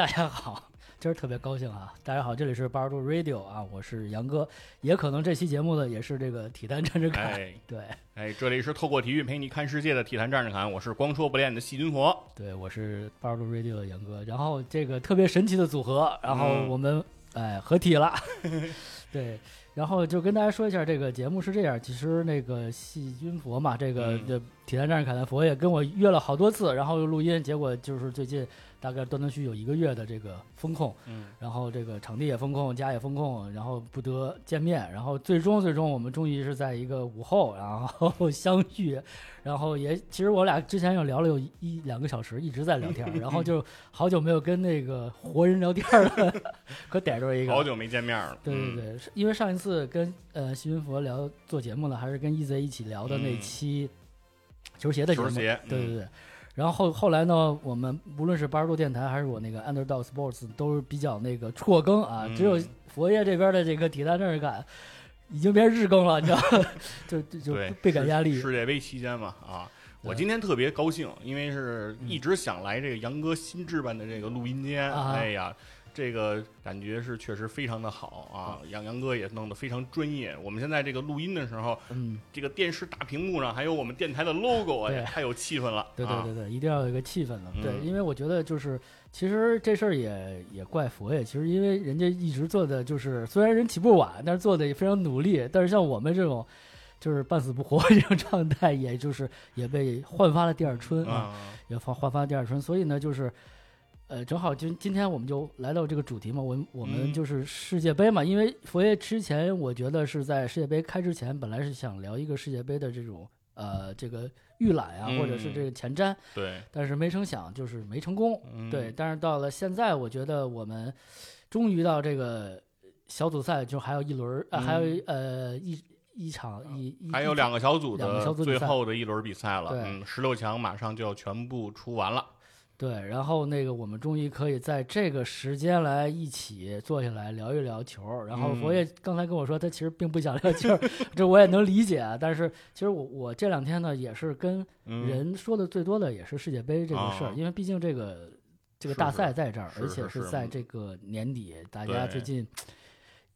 大家好，今儿特别高兴啊！大家好，这里是八十度 Radio 啊，我是杨哥，也可能这期节目呢也是这个体坛战士侃，哎。对。哎，这里是透过体育陪你看世界的体坛战士侃，我是光说不练的细菌佛。对，我是八十度 Radio 的杨哥，然后这个特别神奇的组合，然后嗯。我们、哎合体了，对，然后就跟大家说一下，这个节目是这样，其实那个细菌佛嘛，这个嗯。这体坛战士侃的佛也跟我约了好多次，然后又录音，结果就是最近大概断断续续有一个月的这个风控。嗯，然后这个场地也风控，家也风控，然后不得见面，然后最终最终我们终于是在一个午后，然后 相遇，然后也其实我俩之前有聊了有一一两个小时，一直在聊天，然后就好久没有跟那个活人聊天了，可逮着一个。好久没见面了。对对对，是因为上一次跟呃西云佛聊做节目呢，还是跟 EZ 一起聊的那嗯期球鞋的节目，球鞋嗯对对对。然后后后来呢，我们无论是八十度电台还是我那个 Underdog Sports 都是比较那个辍更啊，嗯只有佛爷这边的这个体坛战士感已经变日更了，你知道吗？就就就，倍感压力世。界杯期间嘛，啊，我今天特别高兴，因为是嗯一直想来这个杨哥新置办的这个录音间。啊哎呀，这个感觉是确实非常的好啊，杨杨哥也弄得非常专业。我们现在这个录音的时候，嗯，这个电视大屏幕上还有我们电台的 logo，哎，对太有气氛了。对对啊对对，一定要有一个气氛的。对，嗯因为我觉得就是，其实这事儿也也怪佛爷，其实因为人家一直做的就是，虽然人起步晚，但是做的也非常努力。但是像我们这种，就是半死不活这种状态，也就是也被焕发了第二春啊。啊，也焕焕发第二春，所以呢，就是，呃，正好今今天我们就来到这个主题嘛，我们我们嗯。就是世界杯嘛，因为佛爷之前我觉得是在世界杯开之前，本来是想聊一个世界杯的这种呃这个预览啊，或者是嗯这个前瞻，对，但是没成想就是没成功，嗯。对，但是到了现在，我觉得我们终于到这个小组赛，就还有一轮儿，呃，还有一呃一一场一一还有两个小组的最后的一轮比赛了，对嗯，十六强马上就要全部出完了，对，然后那个我们终于可以在这个时间来一起坐下来聊一聊球。然后嗯。佛爷刚才跟我说，他其实并不想聊球，这我也能理解啊。但是其实我我这两天呢，也是跟嗯，人说的最多的也是世界杯这个事儿，啊因为毕竟这个这个大赛在这儿，而是是是且是在嗯。这个年底，大家最近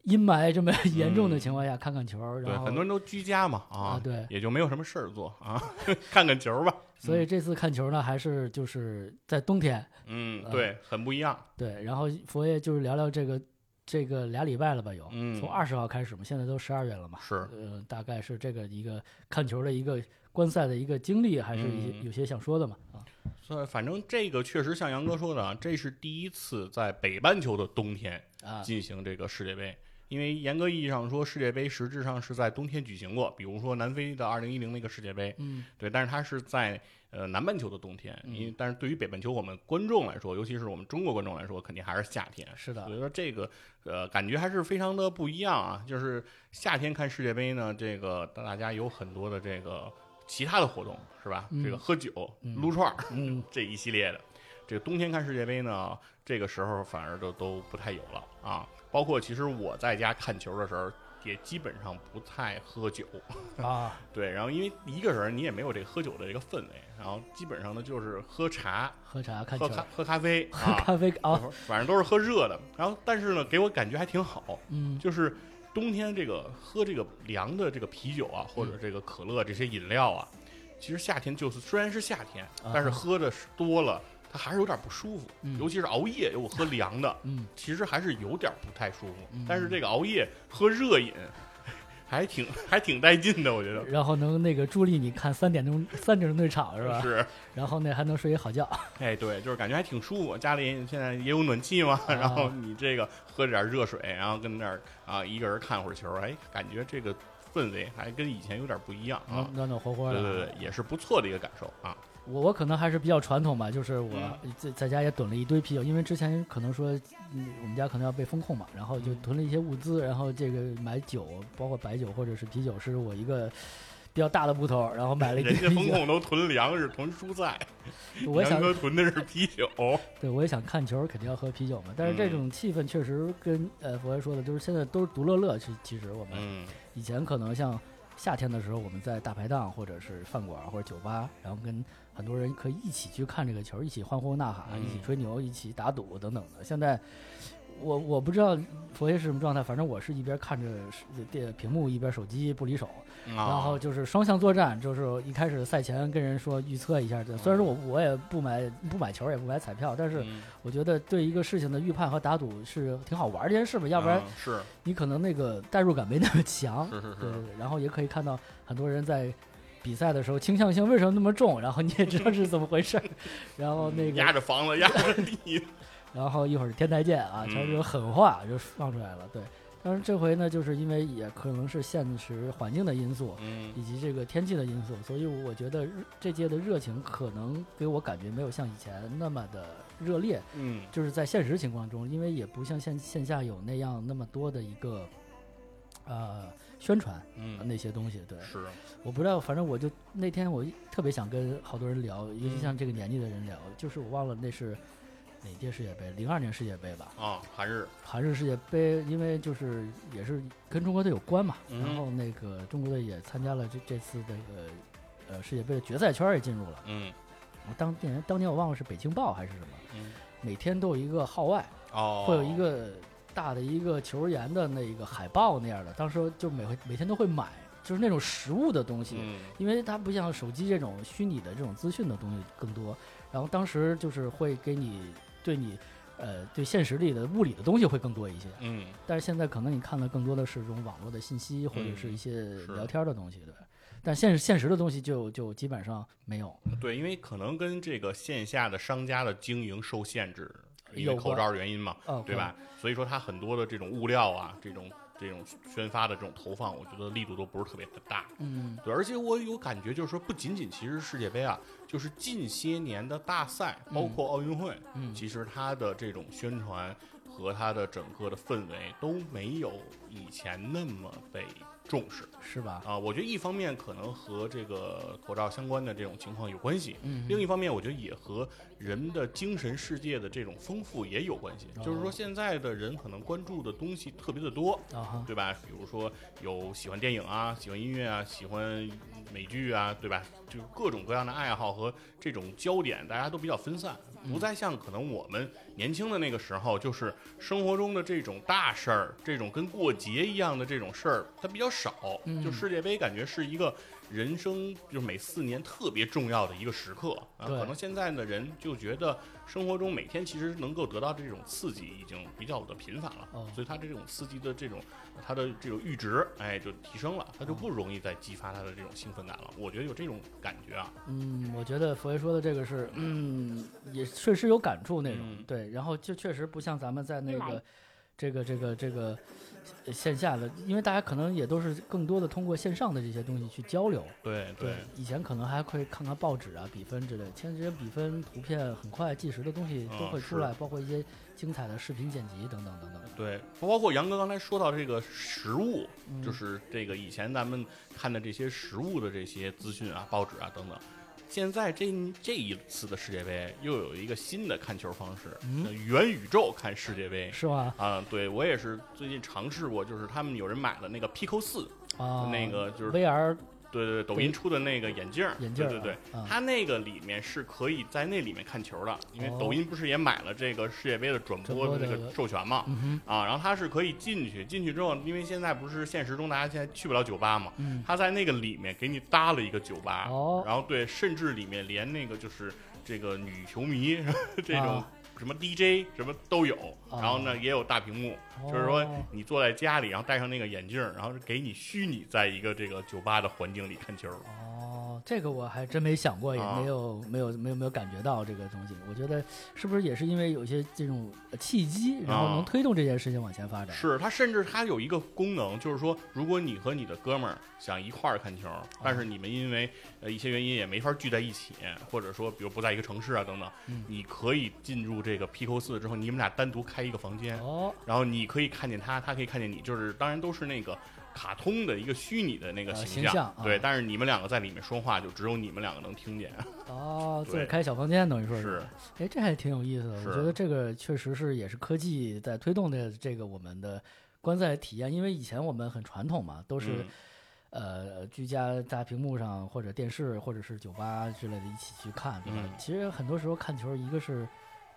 阴霾这么严重的嗯情况下看看球，对，然后很多人都居家嘛，啊对。也就没有什么事儿做啊，看看球吧，所以这次看球呢，还是就是在冬天。嗯，呃对，很不一样，对，然后佛爷就是聊聊这个这个俩礼拜了吧，有，嗯从二十号开始嘛，现在都十二月了嘛，是，呃，大概是这个一个看球的一个观赛的一个经历，还是一些嗯有些想说的嘛，啊，所以反正这个确实像杨哥说的啊，这是第一次在北半球的冬天啊，进行这个世界杯。因为严格意义上说，世界杯实质上是在冬天举行过，比如说南非的二零一零那个世界杯，嗯，对，但是它是在呃南半球的冬天，因为但是对于北半球我们观众来说，尤其是我们中国观众来说，肯定还是夏天。是的所以说这个呃感觉还是非常的不一样啊。就是夏天看世界杯呢，这个大家有很多的这个其他的活动，是吧？嗯这个喝酒、嗯撸串儿嗯，这一系列的。这个冬天看世界杯呢，这个时候反而都都不太有了啊。包括其实我在家看球的时候，也基本上不太喝酒。啊，对，然后因为一个人你也没有这个喝酒的这个氛围，然后基本上呢就是喝茶、喝茶看，喝咖、喝咖啡喝啊，咖啡 啊，反正都是喝热的。然后但是呢，给我感觉还挺好，嗯，就是冬天这个喝这个凉的这个啤酒啊，或者这个可乐这些饮料啊，其实夏天就是虽然是夏天，但是啊喝的是多了，它还是有点不舒服，嗯尤其是熬夜我喝凉的，嗯，其实还是有点不太舒服。嗯但是这个熬夜喝热饮，还挺还挺带劲的，我觉得。然后能那个助力你看三点钟三点钟那场是吧？是，然后那还能睡一好觉，哎，对，就是感觉还挺舒服。家里现在也有暖气嘛，啊 然后你这个喝点热水，然后跟那儿啊一个人看会儿球，哎，感觉这个氛围还跟以前有点不一样啊暖。暖暖和和的。对对对，也是不错的一个感受啊。我我可能还是比较传统吧，就是我嗯在在家也囤了一堆啤酒，因为之前可能说，嗯，我们家可能要被封控嘛，然后就嗯囤了一些物资，然后这个买酒，包括白酒或者是啤酒，是我一个比较大的部头，然后买了一堆人家啤酒。风控都囤粮食、囤蔬菜，杨我想，哥囤的是啤酒。对我也想看球，肯定要喝啤酒嘛。但是这嗯种气氛确实跟呃佛爷说的，就是现在都是独乐乐。其其实我们嗯，以前可能像夏天的时候，我们在大排档或者是饭馆或者酒吧，然后跟很多人可以一起去看这个球，一起欢呼呐喊，嗯。一起吹牛，一起打赌等等的。现在我我不知道佛爷是什么状态，反正我是一边看着是电屏幕一边手机不离手，然然后就是双向作战，就是一开始赛前跟人说预测一下，虽然说我我也不买不买球也不买彩票，但是嗯。我觉得对一个事情的预判和打赌是挺好玩儿的一件事吧，要不然你可能那个代入感没那么强。对对对，然后也可以看到很多人在比赛的时候倾向性为什么那么重，然后你也知道是怎么回事儿，然后那个压个，着房子压着地，然后一会儿天台见啊，全是这种狠话就放出来了。对，但是这回呢，就是因为也可能是现实环境的因素，嗯。以及这个天气的因素，所以我觉得这届的热情可能给我感觉没有像以前那么的热烈，嗯。就是在现实情况中，因为也不像线线下有那样那么多的一个呃宣传嗯。那些东西。对，是。我不知道，反正我就那天我特别想跟好多人聊，尤其像这个年纪的人聊，就是我忘了那是哪届世界杯，零二年世界杯吧，啊，韩日。韩日世界杯，因为就是也是跟中国队有关嘛，嗯。然后那个中国队也参加了这这次这个呃世界杯的决赛圈也进入了。嗯。我当年当年我忘了是北京报还是什么，嗯。每天都有一个号外，哦，会有一个大的一个球员的那个海报那样的，当时就每回每天都会买，就是那种实物的东西，嗯因为它不像手机这种虚拟的这种资讯的东西更多。然后当时就是会给你对你呃对现实里的物理的东西会更多一些，嗯但是现在可能你看的更多的是这种网络的信息或者是一些聊天的东西，对。但现实现实的东西就就基本上没有，对，因为可能跟这个线下的商家的经营受限制，因有为口罩原因嘛，哦，对吧？所以说它很多的这种物料啊，这种这种宣发的这种投放，我觉得力度都不是特别的大。嗯，对，而且我有感觉，就是说，不仅仅其实世界杯啊，就是近些年的大赛，包括奥运会，嗯其实它的这种宣传和它的整个的氛围都没有以前那么被重视是吧？啊。我觉得一方面可能和这个口罩相关的这种情况有关系，嗯，另一方面，我觉得也和人的精神世界的这种丰富也有关系。就是说，哦现在的人可能关注的东西特别的多，对吧？比如说有喜欢电影啊，喜欢音乐啊，喜欢美剧啊，对吧？就是各种各样的爱好和这种焦点，大家都比较分散，不再像可能我们年轻的那个时候，就是生活中的这种大事儿，这种跟过节一样的这种事儿，它比较少。嗯就世界杯感觉是一个人生就是每四年特别重要的一个时刻啊。可能现在的人就觉得生活中每天其实能够得到这种刺激已经比较的频繁了，哦所以他这种刺激的这种他的这种阈值，哎，就提升了，他就不容易再激发他的这种兴奋感了。我觉得有这种感觉啊，嗯，我觉得佛爷说的这个是，嗯，也确实有感触那种，嗯对，然后就确实不像咱们在那个这个这个这个呃线下的，因为大家可能也都是更多的通过线上的这些东西去交流。对对，以前可能还会看看报纸啊、比分之类的，现在这些比分、图片很快、计时的东西都嗯会出来，包括一些精彩的视频剪辑等等等等。对，包括杨哥刚才说到这个实物，嗯就是这个以前咱们看的这些实物的这些资讯啊、报纸啊等等，现在这这一次的世界杯又有一个新的看球方式，嗯元宇宙看世界杯。是吗？啊，对我也是最近尝试过，就是他们有人买了那个 Pico 四，啊，那个就是 VR 对对对，抖音出的那个眼镜儿，眼镜儿对对对，啊。它那个里面是可以在那里面看球的，因为哦。抖音不是也买了这个世界杯的转播的这转播的个授权嘛，嗯啊，然后它是可以进去，进去之后，因为现在不是现实中大家现在去不了酒吧嘛，嗯。他在那个里面给你搭了一个酒吧，哦。然后对，甚至里面连那个就是这个女球迷 这种啊。什么 DJ 什么都有，哦然后呢也有大屏幕，就是说哦你坐在家里，然后戴上那个眼镜，然后给你虚拟在一个这个酒吧的环境里看球。哦，这个我还真没想过，也啊没有、没有没有没有感觉到这个东西。我觉得是不是也是因为有一些这种呃契机，然后啊能推动这件事情往前发展？是它甚至它有一个功能，就是说，如果你和你的哥们儿想一块儿看球，但是你们因为呃一些原因也没法聚在一起，或者说比如不在一个城市啊等等，嗯你可以进入这个 Pico 四之后，你们俩单独开一个房间，哦，然后你可以看见他，他可以看见你，就是当然都是那个卡通的一个虚拟的那个呃形形象啊。对，但是你们两个在里面说话，就只有你们两个能听见。哦，自个儿对开小房间，等于说是，哎，这还挺有意思的。我觉得这个确实是也是科技在推动的这个我们的观赛体验，因为以前我们很传统嘛，都是、嗯。呃居家大屏幕上或者电视或者是酒吧之类的一起去看，对吧？嗯。其实很多时候看球，一个是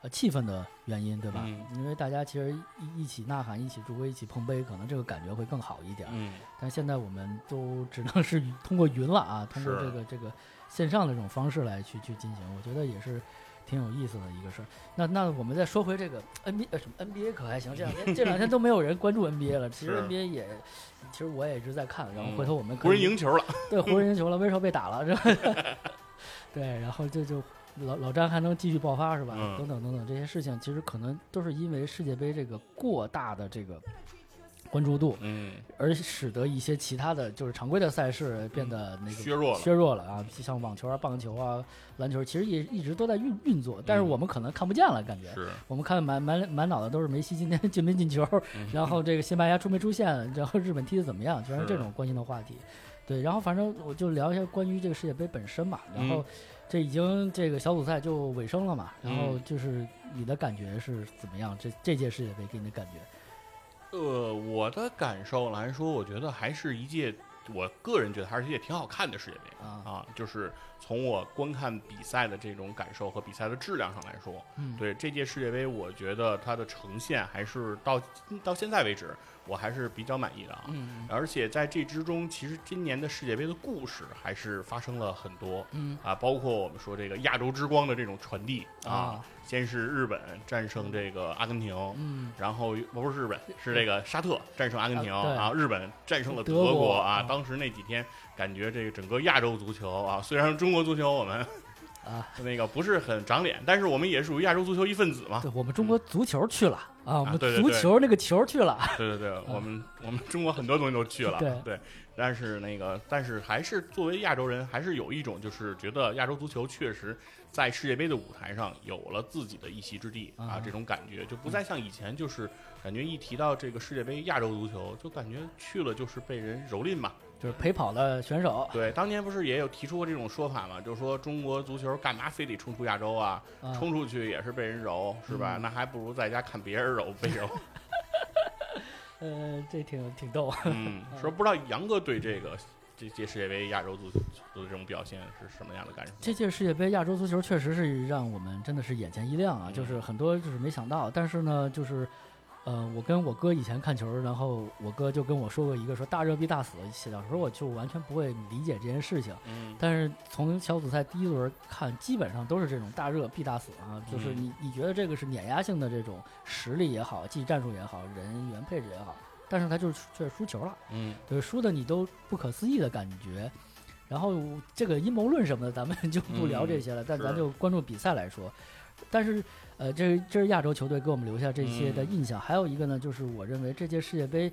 呃气氛的原因，对吧？嗯因为大家其实一一起呐喊、一起助威、一起碰杯，可能这个感觉会更好一点。嗯但现在我们都 只能是通过云了啊，通过这个这个线上的这种方式来去去进行，我觉得也是挺有意思的一个事儿。那那我们再说回这个 NBA 呃什么 NBA 可还行，这两天这两天都没有人关注 NBA 了。其实 NBA 也，其实我也一直在看，然后嗯回头我们可湖人以赢球了，对湖人赢球了，威少被打了，是吧？对，然后这就老老詹还能继续爆发是吧？嗯等等等等这些事情，其实可能都是因为世界杯这个过大的这个关注度，嗯，而使得一些其他的就是常规的赛事变得那个削弱了，削弱了啊，像网球啊、棒球啊、篮球，其实也一直都在运运作，但是嗯我们可能看不见了，感觉。是，我们看满满满脑子都是梅西今天 进没进球，嗯然后这个西班牙出没出现，然后日本踢的怎么样，全是是这种关心的话题。对，然后反正我就聊一下关于这个世界杯本身吧。然后嗯这已经这个小组赛就尾声了嘛，然后嗯就是你的感觉是怎么样？这这届世界杯给你的感觉？呃，我的感受来说，我觉得还是一届，我个人觉得还是一届挺好看的世界杯啊啊，就是从我观看比赛的这种感受和比赛的质量上来说，嗯，对这届世界杯，我觉得它的呈现还是到到现在为止，我还是比较满意的啊。嗯而且在这之中，其实今年的世界杯的故事还是发生了很多嗯啊，包括我们说这个亚洲之光的这种传递啊，啊先是日本战胜这个阿根廷，嗯然后不是日本，是这个沙特战胜阿根廷啊日本战胜了德德国啊。啊当时那几天，感觉这个整个亚洲足球啊，虽然中国足球我们啊，那个不是很长脸，但是我们也属于亚洲足球一份子嘛。对我们中国足球去了啊，我们足球那个球去了。对对对，我们我们中国很多东西都去了，对。但是那个，但是还是作为亚洲人，还是有一种就是觉得亚洲足球确实在世界杯的舞台上有了自己的一席之地啊。啊，这种感觉就不再像以前，就是感觉一提到这个世界杯亚洲足球，就感觉去了就是被人蹂躏嘛。就是陪跑的选手对，当年不是也有提出过这种说法吗，就是说中国足球干嘛非得冲出亚洲啊？啊，冲出去也是被人揉，是吧？嗯那还不如在家看别人揉被揉。呃，这挺挺逗。嗯，说不知道杨哥对这个这届世界杯亚洲足球的这种表现是什么样的感受？这届世界杯亚洲足球确实是让我们真的是眼前一亮啊，嗯就是很多就是没想到，但是呢，就是。呃，我跟我哥以前看球，然后我哥就跟我说过一个说大热必大死。小时候我就完全不会理解这件事情，嗯但是从小组赛第一轮看，基本上都是这种大热必大死啊，就是嗯你你觉得这个是碾压性的这种实力也好，技战术也好，人员配置也好，但是他就是却输球了。嗯对，输的你都不可思议的感觉。然后这个阴谋论什么的，咱们 就不聊这些了，但咱嗯是就关注比赛来说。但是，呃，这是这是亚洲球队给我们留下这些的嗯印象。还有一个呢，就是我认为这届世界杯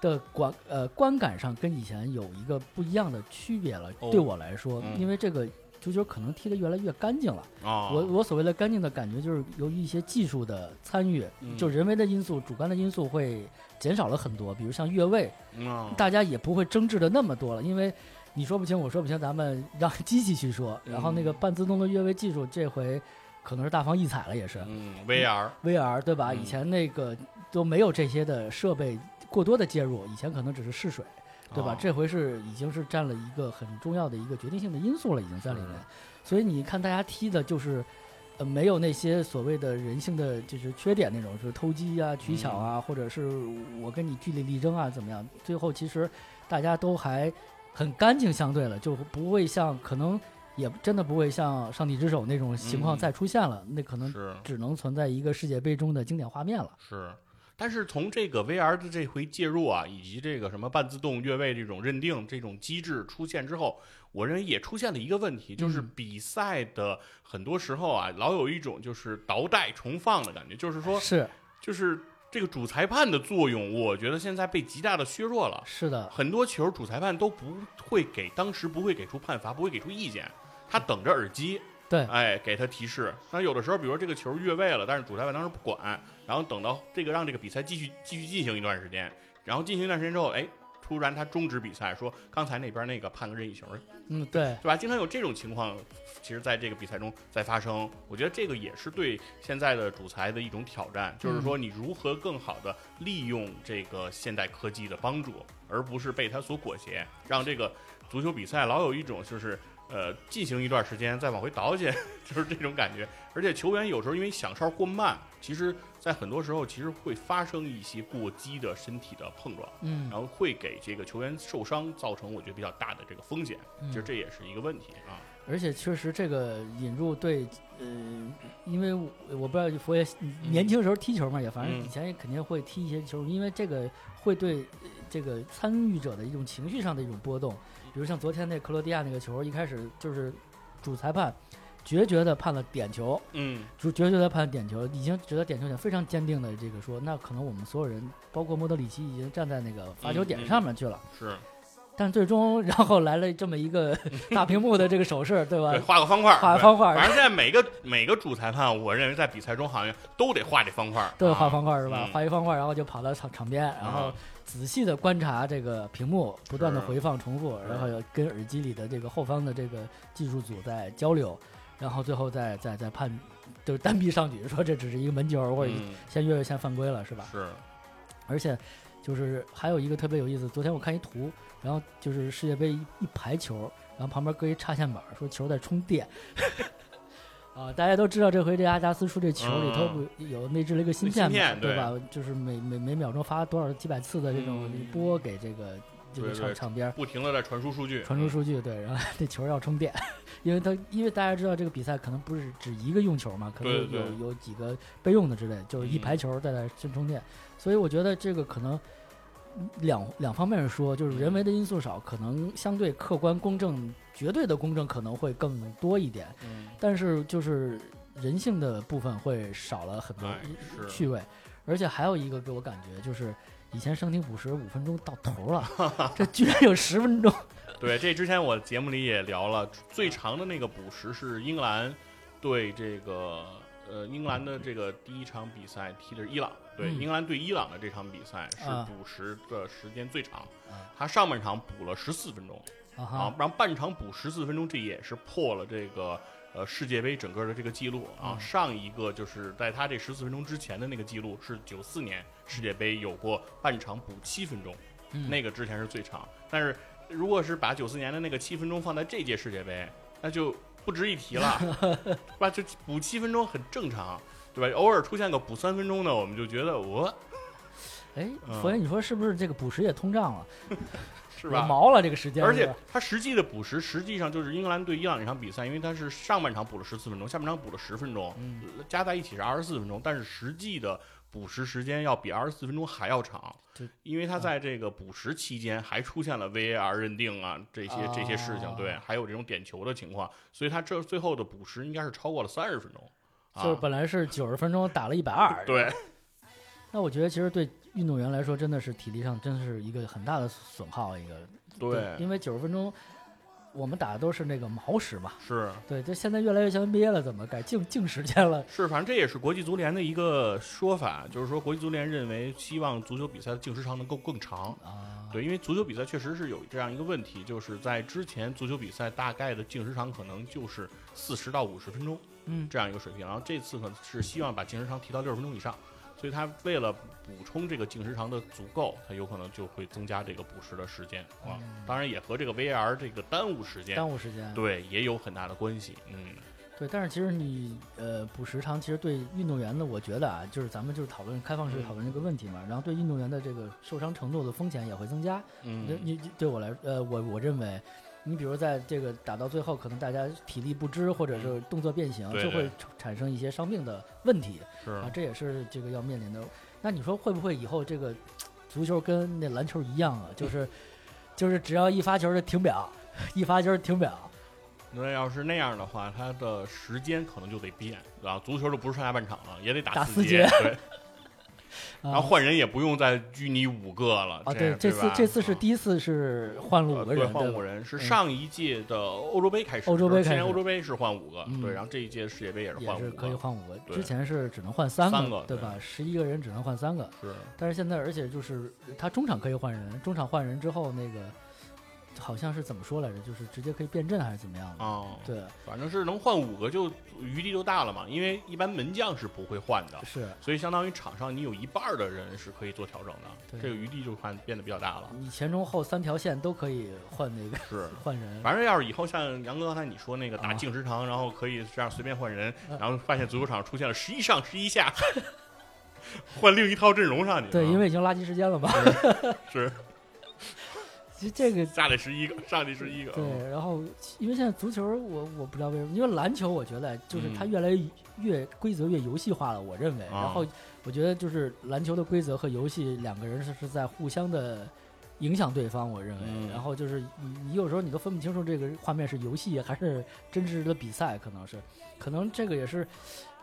的观呃观感上跟以前有一个不一样的区别了。哦对我来说，嗯因为这个足球可能踢得越来越干净了。啊，我我所谓的干净的感觉，就是由于一些技术的参与，嗯就人为的因素、主观的因素会减少了很多。比如像越位，嗯大家也不会争执的那么多了，因为你说不清，我说不清，咱们让 机器去说。然后那个嗯半自动的越位技术，这回可能是大放异彩了，也是。嗯 VR VR 对吧？嗯以前那个都没有这些的设备过多的介入，以前可能只是试水，对吧？啊这回是已经是占了一个很重要的一个决定性的因素了，已经在里面。所以你看大家踢的就是。呃，没有那些所谓的人性的就是缺点那种，就是偷鸡啊、取巧嗯啊，或者是我跟你据理力争啊，怎么样？最后其实大家都还很干净，相对了，就不会像可能也真的不会像上帝之手那种情况嗯再出现了，那可能是只能存在一个世界杯中的经典画面了。是。但是从这个 VR 的这回介入啊，以及这个什么半自动越位这种认定这种机制出现之后，我认为也出现了一个问题，就是嗯比赛的很多时候啊，老有一种就是倒带重放的感觉，就是说，是就是这个主裁判的作用，我觉得现在被极大的削弱了。是的，很多球主裁判都不会给，当时不会给出判罚，不会给出意见，他等着耳机，对哎，给他提示。那有的时候，比如说这个球越位了，但是主裁判当时不管，然后等到这个让这个比赛继续继续进行一段时间，然后进行一段时间之后，哎，突然他终止比赛，说刚才那边那个判个任意球，嗯，对，对吧？经常有这种情况，其实在这个比赛中在发生。我觉得这个也是对现在的主裁的一种挑战，就是说你如何更好的利用这个现代科技的帮助，而不是被它所裹挟，让这个足球比赛老有一种就是呃进行一段时间再往回倒去，就是这种感觉。而且球员有时候因为响哨过慢，其实。在很多时候，其实会发生一些过激的身体的碰撞，嗯，然后会给这个球员受伤造成我觉得比较大的这个风险，其实这也是一个问题啊。而且确实这个引入对，呃，因为我不知道佛爷年轻时候踢球嘛，也反正以前也肯定会踢一些球，因为这个会对这个参与者的一种情绪上的一种波动，比如像昨天那克罗地亚那个球，一开始就是主裁判。决绝的判了点球，嗯，主决绝的判点球，已经觉得点球点，非常坚定的这个说，那可能我们所有人，包括莫德里奇，已经站在那个罚球点上面去了。是，但最终，然后来了这么一个 大屏幕的这个手势，对吧？对，画个方块，画个方块。反正现在每个每个主裁判，我认为在比赛中好像都得画这方块，都得画方块是吧？嗯画一方块，然后就跑到场场边，然后仔细的观察这个屏幕，不断的回放重复，然后跟耳机里的这个后方的这个技术组在交流。然后最后再再再判，就是单臂上举，说这只是一个门球，或者先越位先犯规了，是吧？是。而且就是还有一个特别有意思，昨天我看一图，然后就是世界杯一排球，然后旁边搁一插线板，说球在充电。啊，大家都知道这回这阿加斯出这球里头不有内置了一个芯片嘛，对吧？就是每每每秒钟发多少几百次的这种波给这个。这个场场边不停的在传输数据，传输数据，对，然后这球要充电，因为它因为大家知道这个比赛可能不是只一个用球嘛，可能有有几个备用的之类，就是一排球在那先充电，所以我觉得这个可能两两方面说，就是人为的因素少，可能相对客观公正、绝对的公正可能会更多一点，嗯，但是就是人性的部分会少了很多趣味，而且还有一个给我感觉就是。以前升停补时五分钟到头了，这居然有十分钟。对，这之前我节目里也聊了，最长的那个补时是英格兰对这个呃英格兰的这个第一场比赛踢的是伊朗，对，英格兰对伊朗的这场比赛是补时的时间最长，他上半场补了十四分钟，啊，然后半场补十四分钟，这也是破了这个。呃，世界杯整个的这个记录啊，上一个就是在他这十四分钟之前的那个记录是九四年世界杯有过半场补七分钟，那个之前是最长。但是如果是把九四年的那个七分钟放在这届世界杯，那就不值一提了，是吧？就补七分钟很正常，对吧？偶尔出现个补三分钟的，我们就觉得我，哎，佛爷，你说是不是这个补时也通胀了？是吧？毛了这个时间，而且他实际的补时，实际上就是英格兰对伊朗那场比赛，因为他是上半场补了十四分钟，下半场补了十分钟，加在一起是二十四分钟，但是实际的补时时间要比二十四分钟还要长，因为他在这个补时期间还出现了 VAR 认定啊这些这些事情，对，还有这种点球的情况，所以他这最后的补时应该是超过了三十分钟，就是本来是九十分钟打了一百二，对。那我觉得其实对。运动员来说，真的是体力上真的是一个很大的损耗。一个对，因为九十分钟，我们打的都是那个毛时嘛。是对，这现在越来越像 NBA 了，怎么改净净时间了？是，反正这也是国际足联的一个说法，就是说国际足联认为希望足球比赛的净时长能够更长啊。对，因为足球比赛确实是有这样一个问题，就是在之前足球比赛大概的净时长可能就是四十到五十分钟，嗯，这样一个水平。然后这次可能是希望把净时长提到六十分钟以上。所以他为了补充这个净时长的足够，他有可能就会增加这个补时的时间啊。当然也和这个 VAR 这个耽误时间，耽误时间，对，也有很大的关系。嗯，对。但是其实你呃补时长，其实对运动员呢，我觉得啊，就是咱们就是讨论开放式讨论这个问题嘛。然后对运动员的这个受伤程度的风险也会增加。嗯，你对我来呃我我认为。你比如在这个打到最后，可能大家体力不支，或者是动作变形，就会产生一些伤病的问题。是啊，这也是这个要面临的。那你说会不会以后这个足球跟那篮球一样啊？就 是就是只要一发球就停表，一发球停表。那要是那样的话，它的时间可能就得变，啊？足球就不是上下半场了，也得打四节。对。然后换人也不用再拘泥五个了。啊，对，这次这次是第一次是换了五个人，换五个人是上一届的欧洲杯开始，欧洲杯开始，欧洲杯是换五个，对，然后这一届世界杯也是换五个，可以换五个，之前是只能换三个，对吧？十一个人只能换三个，是。但是现在，而且就是他中场可以换人，中场换人之后那个。好像是怎么说来着？就是直接可以变阵还是怎么样的？哦，对，反正是能换五个就余地就大了嘛。因为一般门将是不会换的，是，所以相当于场上你有一半的人是可以做调整的，这个余地就换变得比较大了。你前中后三条线都可以换那个，是 换人。反正要是以后像杨哥刚才你说那个打净时长，然后可以这样随便换人，然后发现足球场出现了十一上十一下，换另一套阵容上去。对，因为已经垃圾时间了嘛。是。其实这个下来十一个，上去十一个。对，然后因为现在足球，我我不知道为什么，因为篮球我觉得就是它越来越越规则越游戏化了，我认为。然后我觉得就是篮球的规则和游戏两个人是是在互相的影响对方，我认为。然后就是你你有时候你都分不清楚这个画面是游戏还是真实的比赛，可能是，可能这个也是。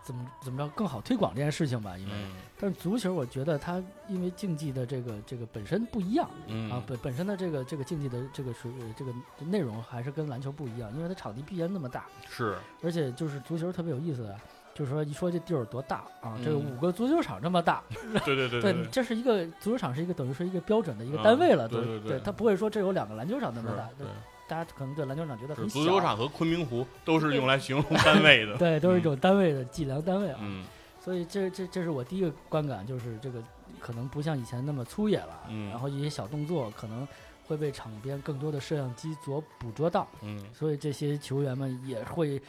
怎么怎么着更好推广这件事情吧？因为，但是足球我觉得它因为竞技的这个这个本身不一样啊，本本身的这个这个竞技的这个是这个内容还是跟篮球不一样，因为它场地必然那么大，是，而且就是足球特别有意思的，就是说一说这地儿有多大啊，这个五个足球场这么大，对对对，对，这是一个足球场是一个等于说一个标准的一个单位了，对对对，它不会说这有两个篮球场那么大，对。大家可能对篮球场觉得很小，足球场和昆明湖都是用来形容单位的，对，都是一种单位的计量单位啊。嗯，所以这这这是我第一个观感，就是这个可能不像以前那么粗野了，嗯，然后一些小动作可能会被场边更多的摄像机所捕捉到，嗯，所以这些球员们也会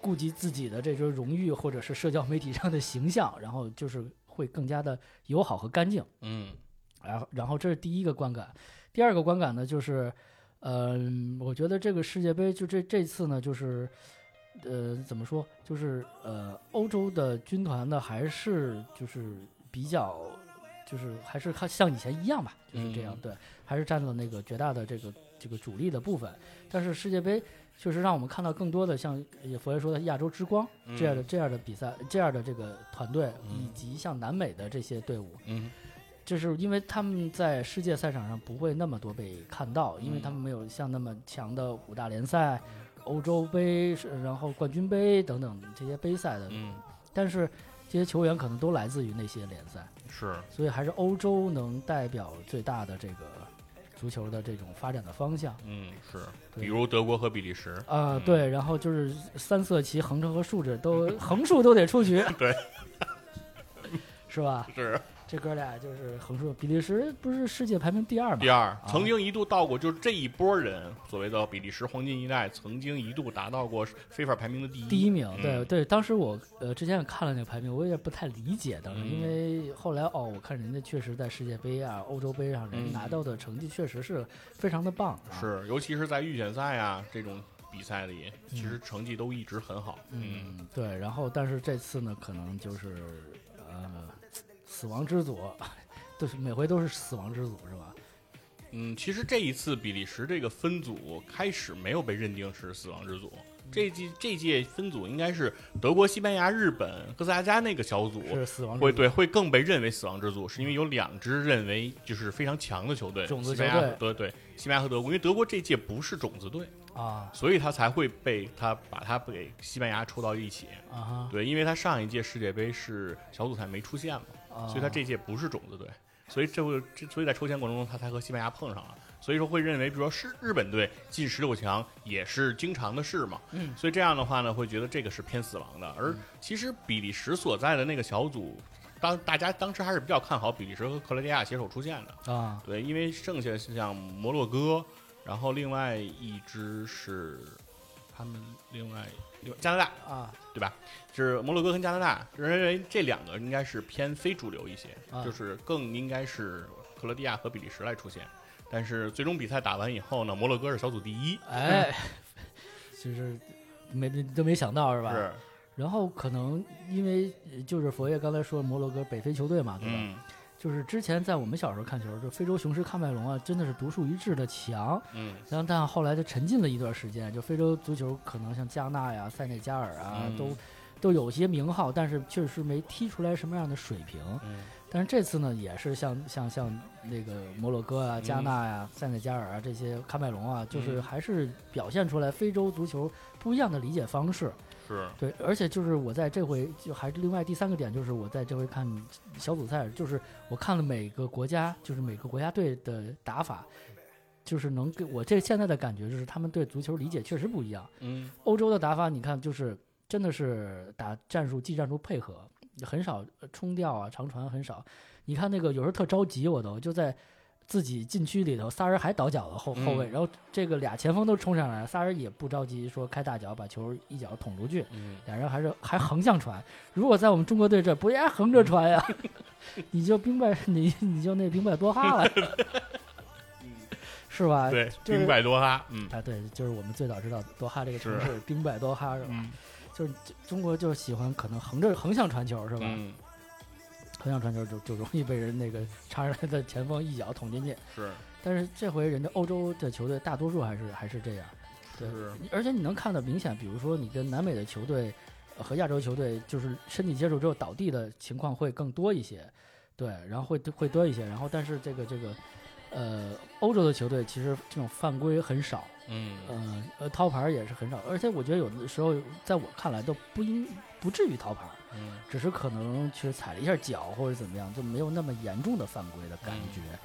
顾及自己的这种荣誉或者是社交媒体上的形象，然后就是会更加的友好和干净，嗯，然后然后这是第一个观感，第二个观感呢就是。嗯，我觉得这个世界杯就这这次呢，就是，呃，怎么说，就是呃，欧洲的军团呢，还是就是比较，就是还是看像以前一样吧，就是这样，对，还是占了那个绝大的这个这个主力的部分。但是世界杯确实让我们看到更多的像佛爷说的亚洲之光这样的这样的比赛，这样的这个团队，以及像南美的这些队伍。嗯。就是因为他们在世界赛场上不会那么多被看到，因为他们没有像那么强的五大联赛、欧洲杯，然后冠军杯等等这些杯赛的。嗯。但是这些球员可能都来自于那些联赛。是。所以还是欧洲能代表最大的这个足球的这种发展的方向。嗯，是。比如德国和比利时。啊，对。然后就是三色旗，横着和竖着都横竖都得出局。对。是吧？是。这哥俩就是横竖，比利时不是世界排名第二吗？第二，曾经一度到过，就是这一波人所谓的比利时黄金一代，曾经一度达到过非法排名的第一。第一名，对对，当时我呃之前也看了那个排名，我有点不太理解，当时因为后来哦，我看人家确实在世界杯啊、欧洲杯上，人拿到的成绩确实是非常的棒。是，尤其是在预选赛啊这种比赛里，其实成绩都一直很好。嗯，对。然后，但是这次呢，可能就是呃。死亡之组，都是每回都是死亡之组，是吧？嗯，其实这一次比利时这个分组开始没有被认定是死亡之组，这届这届分组应该是德国、西班牙、日本、哥斯达加那个小组是死亡会对会更被认为死亡之组，是因为有两支认为就是非常强的球队，种子球队，对对，西班牙和德国，因为德国这届不是种子队啊，所以他才会被他把他给西班牙抽到一起啊，对，因为他上一届世界杯是小组赛没出现嘛。所以他这届不是种子队，所以这会这所以在抽签过程中他才和西班牙碰上了，所以说会认为，比如说是日本队进十六强也是经常的事嘛，嗯，所以这样的话呢，会觉得这个是偏死亡的。而其实比利时所在的那个小组，当大家当时还是比较看好比利时和克罗地亚携手出线的啊，对，因为剩下像摩洛哥，然后另外一支是他们另外。加拿大啊，对吧？是摩洛哥跟加拿大，认为这两个应该是偏非主流一些，就是更应该是克罗地亚和比利时来出现。但是最终比赛打完以后呢，摩洛哥是小组第一，哎，就是没都没想到是吧？是。然后可能因为就是佛爷刚才说摩洛哥北非球队嘛，对吧？就是之前在我们小时候看球，就非洲雄狮喀麦隆啊，真的是独树一帜的强。嗯，然后但后来就沉浸了一段时间，就非洲足球可能像加纳呀、塞内加尔啊，都都有些名号，但是确实没踢出来什么样的水平。嗯但是这次呢，也是像像像那个摩洛哥啊、加纳呀、塞内加尔啊这些喀麦隆啊，就是嗯还是表现出来非洲足球不一样的理解方式。是，对，而且就是我在这回就还是另外第三个点，就是我在这回看小组赛，就是我看了每个国家，就是每个国家队的打法，就是能给我这现在的感觉就是他们对足球理解确实不一样。嗯欧洲的打法，你看就是真的是打战术技战术配合，很少呃冲吊啊、长传很少。你看那个有时候特着急，我都就在自己禁区里头，仨人还倒脚了后后卫，嗯然后这个俩前锋都冲上来，仨人也不着急说开大脚把球一脚捅出去，嗯，俩人还是还横向传。如果在我们中国队这不也横着传呀？你就兵败你你就那兵败多哈了，是吧？对，就是兵败多哈，嗯啊，对，就是我们最早知道多哈这个城市，兵败多哈是吧？嗯就是中国就是喜欢可能横着横向传球是吧？嗯，横向传球就就容易被人那个 插上来的前锋一脚捅进去。是。但是这回人家欧洲的球队大多数还是还是这样，对，而且你能看到明显，比如说你跟南美的球队呃和亚洲球队，就是身体接触之后倒地的情况会更多一些，对，然后会会多一些，然后但是这个这个呃欧洲的球队其实这种犯规很少，嗯。呃呃掏牌也是很少，而且我觉得有的时候在我看来都不应不至于掏牌儿，嗯只是可能去踩了一下脚或者怎么样，就没有那么严重的犯规的感觉。嗯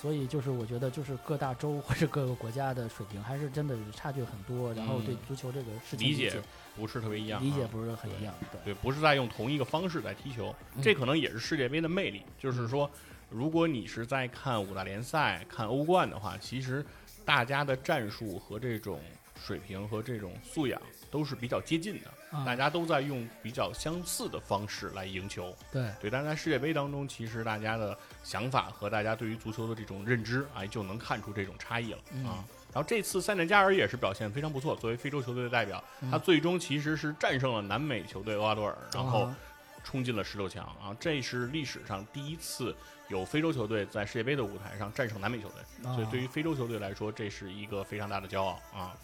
所以就是我觉得就是各大洲或者各个国家的水平还是真的差距很多，然后对嗯足球这个事情理解解不是特别一样啊，理解不是很一样，对对，不是在用同一个方式在踢球，嗯这可能也是世界杯的魅力。就是说，如果你是在看五大联赛、看欧冠的话，其实大家的战术和这种水平和这种素养都是比较接近的，啊大家都在用比较相似的方式来赢球。对对，但是在世界杯当中，其实大家的想法和大家对于足球的这种认知，哎，就能看出这种差异了、嗯啊。然后这次塞内加尔也是表现非常不错，作为非洲球队的代表，嗯他最终其实是战胜了南美球队厄瓜多尔，然后啊冲进了十六强啊！这是历史上第一次有非洲球队在世界杯的舞台上战胜南美球队，啊所以对于非洲球队来说，这是一个非常大的骄傲啊！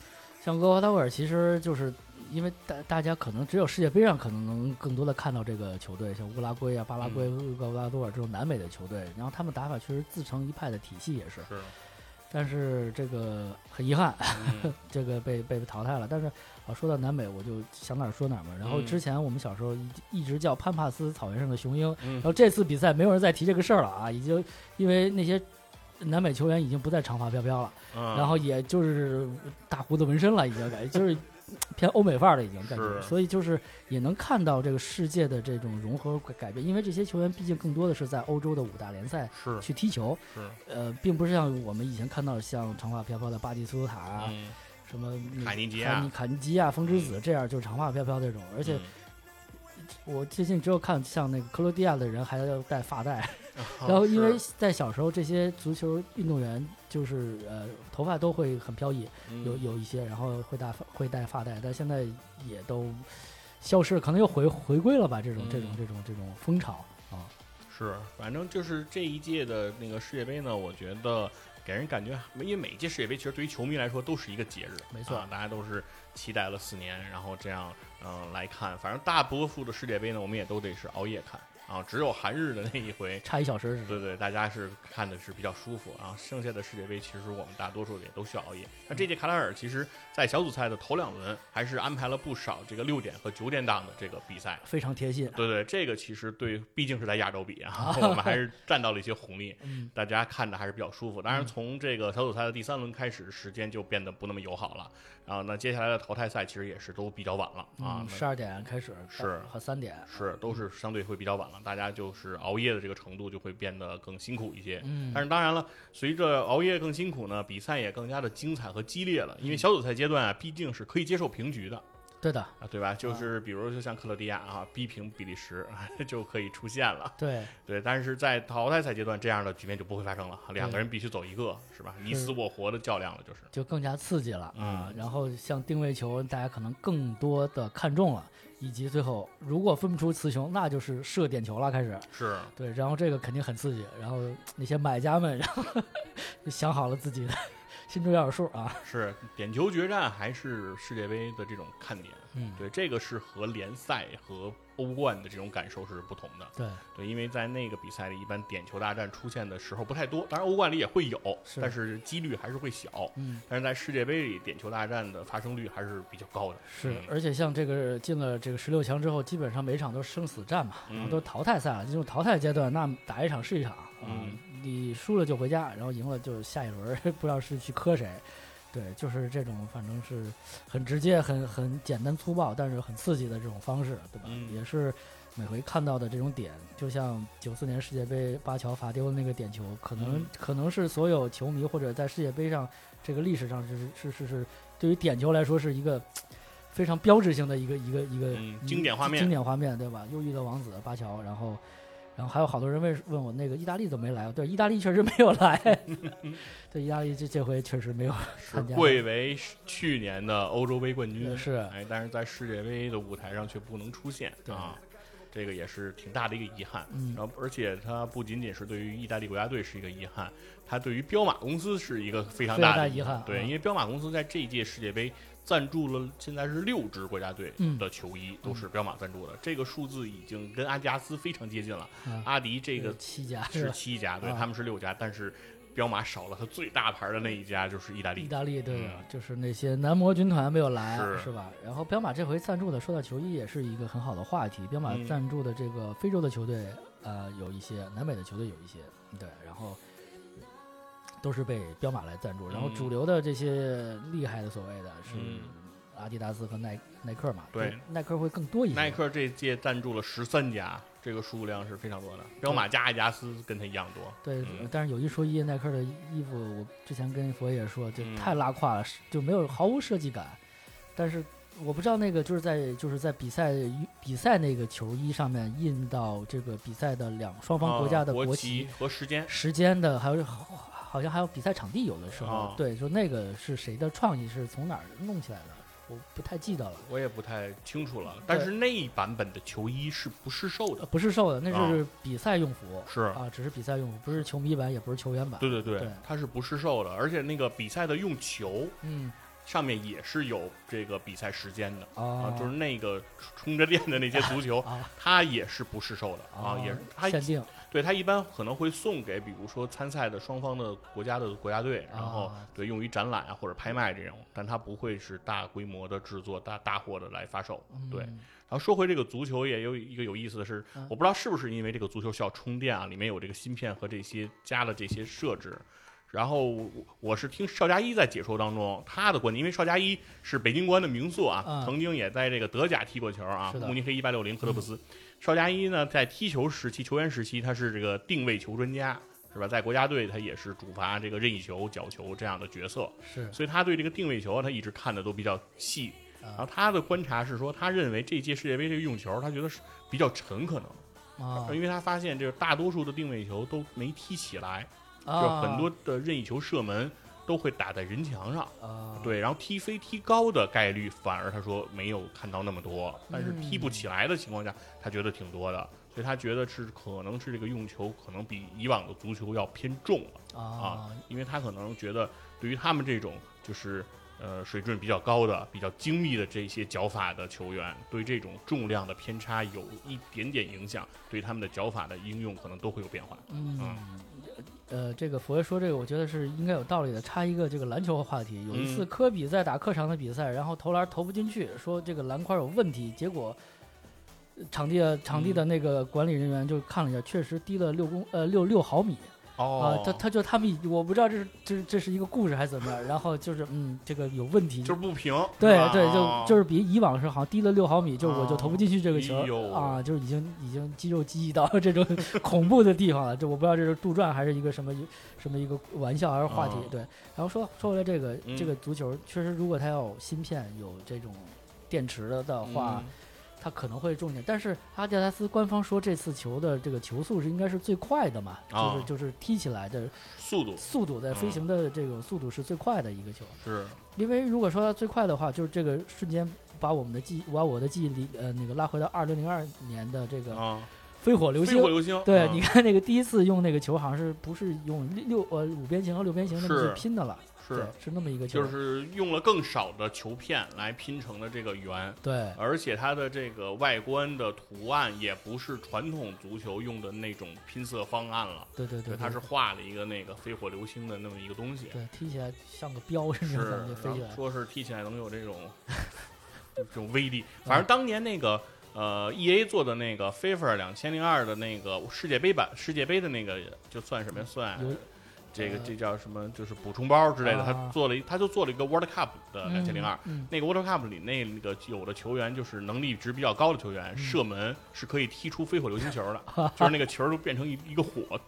像厄瓜多尔，其实就是因为大大家可能只有世界杯上可能能更多的看到这个球队，像乌拉圭啊、巴拉圭、嗯。厄瓜多尔这种南美的球队，然后他们打法确实自成一派的体系也是，是，但是这个很遗憾，嗯。这个被被淘汰了。但是啊，说到南美，我就想哪儿说哪儿嘛。然后嗯。之前我们小时候一一直叫潘帕斯草原上的雄鹰，嗯。然后这次比赛没有人再提这个事儿了啊，已经因为那些南美球员已经不再长发飘飘了，嗯，然后也就是大胡子纹身了，已经感觉就是偏欧美范儿了，已经感觉。所以就是也能看到这个世界的这种融合改变，因为这些球员毕竟更多的是在欧洲的五大联赛去踢球，是，呃，并不是像我们以前看到像长发飘飘的巴蒂斯图塔啊。嗯，什么卡尼吉卡尼亚，卡尼基亚、风之子这样就是长发飘飘这种，而且嗯我最近只有看像那个克罗地亚的人还要戴发带，嗯然后因为在小时候这些足球运动员就是呃头发都会很飘逸，嗯。有有一些然后会戴会戴发带，但现在也都消失了，可能又回回归了吧这种这种嗯。这种这种风潮啊，是，反正就是这一届的那个世界杯呢，我觉得给人感觉，因为每一届世界杯其实对于球迷来说都是一个节日，没错啊大家都是期待了四年，然后这样嗯、呃来看。反正大多数的世界杯呢，我们也都得是熬夜看啊，只有韩日的那一回。差一小时是对对，大家是看的是比较舒服啊。剩下的世界杯，其实我们大多数也都需要熬夜。那这届卡塔尔其实，在小组赛的头两轮，还是安排了不少这个六点和九点档的这个比赛。非常贴心，对对，这个其实对，毕竟是在亚洲比啊，我们还是占到了一些红利，嗯大家看着还是比较舒服。当然，从这个小组赛的第三轮开始，时间就变得不那么友好了。然后那接下来的淘汰赛其实也是都比较晚了啊十二点开始是和三点，是都是相对会比较晚了，大家就是熬夜的这个程度就会变得更辛苦一些。嗯，但是当然了，随着熬夜更辛苦呢，比赛也更加的精彩和激烈了。嗯因为小组赛阶段啊，毕竟是可以接受平局的对的，啊，对吧？就是比如就像克罗地亚啊，逼平比利时 就可以出现了。对，对，但是在淘汰赛阶段，这样的局面就不会发生了，两个人必须走一个，是吧？你死我活的较量了，就是。就更加刺激了啊嗯。然后像定位球，大家可能更多的看中了，以及最后如果分不出雌雄，那就是射点球了，开始。是，对，然后这个肯定很刺激。然后那些买家们，然后就 想好了自己的心中要有数啊。是点球决战还是世界杯的这种看点。嗯，对，这个是和联赛和欧冠的这种感受是不同的。对，对，因为在那个比赛里，一般点球大战出现的时候不太多，当然欧冠里也会有，是但是几率还是会小。嗯，但是在世界杯里，点球大战的发生率还是比较高的。是嗯，而且像这个进了这个十六强之后，基本上每场都是生死战嘛，然后嗯都淘汰赛了。进入淘汰阶段，那打一场是一场啊，嗯你输了就回家，然后赢了就下一轮，不知道是去磕谁。对，就是这种，反正是很直接、很很简单粗暴，但是很刺激的这种方式，对吧？嗯也是每回看到的这种点，就像九四年世界杯巴乔罚丢的那个点球，可能、嗯可能是所有球迷或者在世界杯上这个历史上是是是是对于点球来说是一个非常标志性的一个一个一个、嗯经典画面经典画面对吧？忧郁的王子巴乔，然后。然后还有好多人问问我那个意大利怎么没来？对，意大利确实没有来。对，意大利这这回确实没有是参加。贵为去年的欧洲杯冠军，是哎，但是在世界杯的舞台上却不能出现对啊，这个也是挺大的一个遗憾。嗯然后，而且它不仅仅是对于意大利国家队是一个遗憾，它对于彪马公司是一个非常大的大遗憾对，啊因为彪马公司在这一届世界杯赞助了现在是六支国家队嗯的球衣，都是彪马赞助的，这个数字已经跟阿迪达斯非常接近了。啊阿迪这个七家是吧七家，对，啊他们是六家，但是彪马少了它最大牌的那一家，就是意大利。意大利对就是那些男模军团没有来，是是吧？然后彪马这回赞助的，说到球衣也是一个很好的话题。彪马嗯赞助的这个非洲的球队，呃，有一些，南美的球队有一些，对，然后都是被彪马来赞助。然后嗯主流的这些厉害的所谓的是嗯阿迪达斯和耐耐克嘛，对，耐克会更多一些。耐克这届赞助了十三家，这个数量是非常多的。彪马加阿迪达斯跟它一样多。对，嗯但是有一说一，耐克的衣服，我之前跟佛爷说，就嗯太拉胯了，是就没有毫无设计感。但是我不知道那个就是在就是在比赛比赛那个球衣上面印到这个比赛的两双方国家的啊国旗、和时间，时间的，还有好像还有比赛场地，有的时候、啊对，就那个是谁的创意，是从哪儿弄起来的，我不太记得了。我也不太清楚了。但是那一版本的球衣是不是售的？呃，？不是售的，那啊。是比赛用服。是。啊，只是比赛用服，不是球迷版，也不是球员版。对对对对，它是不是售的？而且那个比赛的用球嗯。上面也是有这个比赛时间的。啊啊，就是那个充着电的那些足球，啊。它也是不是售的啊，也是它限定对他一般可能会送给，比如说参赛的双方的国家的国家队，然后啊对用于展览啊或者拍卖这种，但它不会是大规模的制作、大大货的来发售。对，嗯然后说回这个足球，也有一个有意思的是，嗯我不知道是不是因为这个足球需要充电啊，里面有这个芯片和这些加了这些设置。然后我我是听邵佳一在解说当中他的观点，因为邵佳一是北京国安的名宿啊，嗯曾经也在这个德甲踢过球啊，是的慕尼黑一八六零克特布斯。邵佳一呢，在踢球时期、球员时期，他是这个定位球专家，是吧？在国家队他也是主罚这个任意球、角球这样的角色，是所以他对这个定位球他一直看的都比较细。然后啊他的观察是说，他认为这届世界杯这个用球，他觉得是比较沉，可能，啊因为他发现这个大多数的定位球都没踢起来，就啊很多的任意球射门都会打在人墙上。啊对，然后踢飞踢高的概率反而他说没有看到那么多，但是踢嗯不起来的情况下，他觉得挺多的，所以他觉得是可能是这个用球可能比以往的足球要偏重了啊因为他可能觉得对于他们这种就是呃水准比较高的、比较精密的这些脚法的球员，对这种重量的偏差有一点点影响，对他们的脚法的应用可能都会有变化。嗯啊呃，这个佛爷说这个，我觉得是应该有道理的。插一个这个篮球话题，有一次嗯科比在打客场的比赛，然后投篮投不进去，说这个篮筐有问题，结果。呃场地的场地的那个管理人员就看了一下，确实低了六公呃六六毫米啊、哦他他就他们我不知道这是这这是一个故事还是怎么样，然后就是嗯这个有问题，就是不平，对啊对，就就是比以往是好像低了六毫米，就我就哦投不进去这个球、啊，就是已经已经肌肉记忆到这种 恐怖的地方了。这我不知道这是杜撰还是一个什么什么一个玩笑还是话题。哦对，然后说说回来这个、嗯这个足球，确实如果它要有芯片有这种电池的的话，嗯它可能会重一点。但是阿迪达斯官方说这次球的这个球速是应该是最快的嘛，哦就是就是踢起来的速度速度在飞嗯行的这个速度是最快的一个球。是因为如果说它最快的话，就是这个瞬间把我们的记把我的记忆里呃那个拉回到二零零二年的这个啊，飞火流星飞火。流星，对，嗯你看那个第一次用那个球，好像是不是用六呃五边形和六边形那么拼的了？对是，是那么一个球。就是用了更少的球片来拼成的这个圆，对而且它的这个外观的图案也不是传统足球用的那种拼色方案了，对对对，它是画了一个那个飞火流星的那么一个东西，对踢起来像个镖似是的，就飞起来。说是踢起来能有这种 这种威力。反正当年那个呃，E A 做的那个 FIFA 两千零二的那个世界杯版世界杯的那个，就算什么呀？算这个这叫什么？就是补充包之类的。啊他做了一，他就做了一个 World Cup 的两千零二。嗯，那个 World Cup 里那那个有的球员就是能力值比较高的球嗯员，射门是可以踢出飞火流星球的，就是那个球都变成一一个火，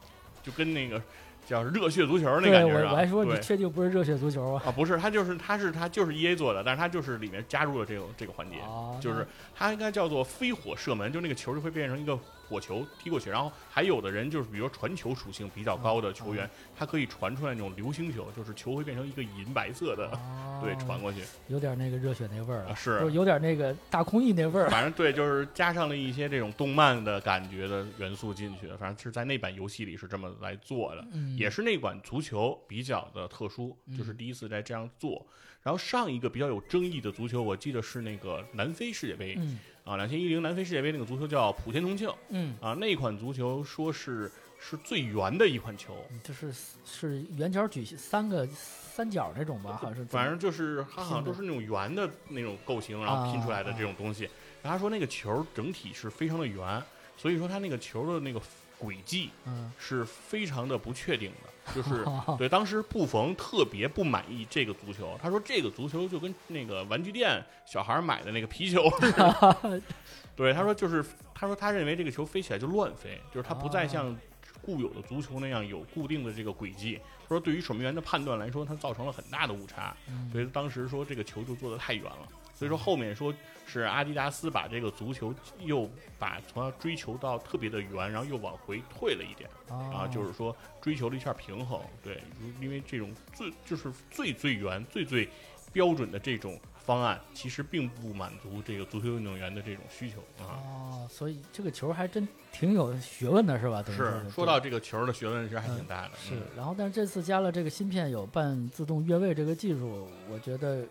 就跟那个叫热血足球那感觉啊。我我还说你对确定不是热血足球啊？啊，不是，他就是他是他就是 E A 做的，但是他就是里面加入了这个这个环节，啊，就是它应该叫做飞火射门，就那个球就会变成一个火球踢过去，然后还有的人就是比如说传球属性比较高的球员，他可以传出来那种流星球，就是球会变成一个银白色的，那 对，传过去。有点那个热血那味儿了，啊是有有点那个大空翼那味儿。反正对，就是加上了一些这种动漫的感觉的元素进去，反正是在那版游戏里是这么来做的。嗯，也是那款足球比较的特殊，就是第一次在这样做。然后上一个比较有争议的足球，我记得是那个南非世界杯、嗯啊，两千一零南非世界杯那个足球叫普天同庆嗯，啊，那款足球说是是最圆的一款球，就是是圆角矩形三个三角那种吧，好像是。反正就是它好像都是那种圆的那种构型，然后拼出来的这种东西。然后他说那个球整体是非常的圆，所以说它那个球的那个轨迹嗯，是非常的不确定的，就是对当时布冯特别不满意这个足球，他说这个足球就跟那个玩具店小孩买的那个皮球似的。对，他说就是他说他认为这个球飞起来就乱飞，就是它不再像固有的足球那样有固定的这个轨迹。他说对于守门员的判断来说，它造成了很大的误差，嗯所以当时说这个球就做的太远了。所以说后面说是阿迪达斯把这个足球又把从要追求到特别的圆，然后又往回退了一点。啊，啊，就是说追求了一下平衡，对，因为这种最就是最最圆、最最标准的这种方案，其实并不满足这个足球运动员的这种需求啊。哦，所以这个球还真挺有学问的，是吧？是是说到这个球的学问，其实还挺大的。是嗯，然后但是这次加了这个芯片有半自动越位这个技术，我觉得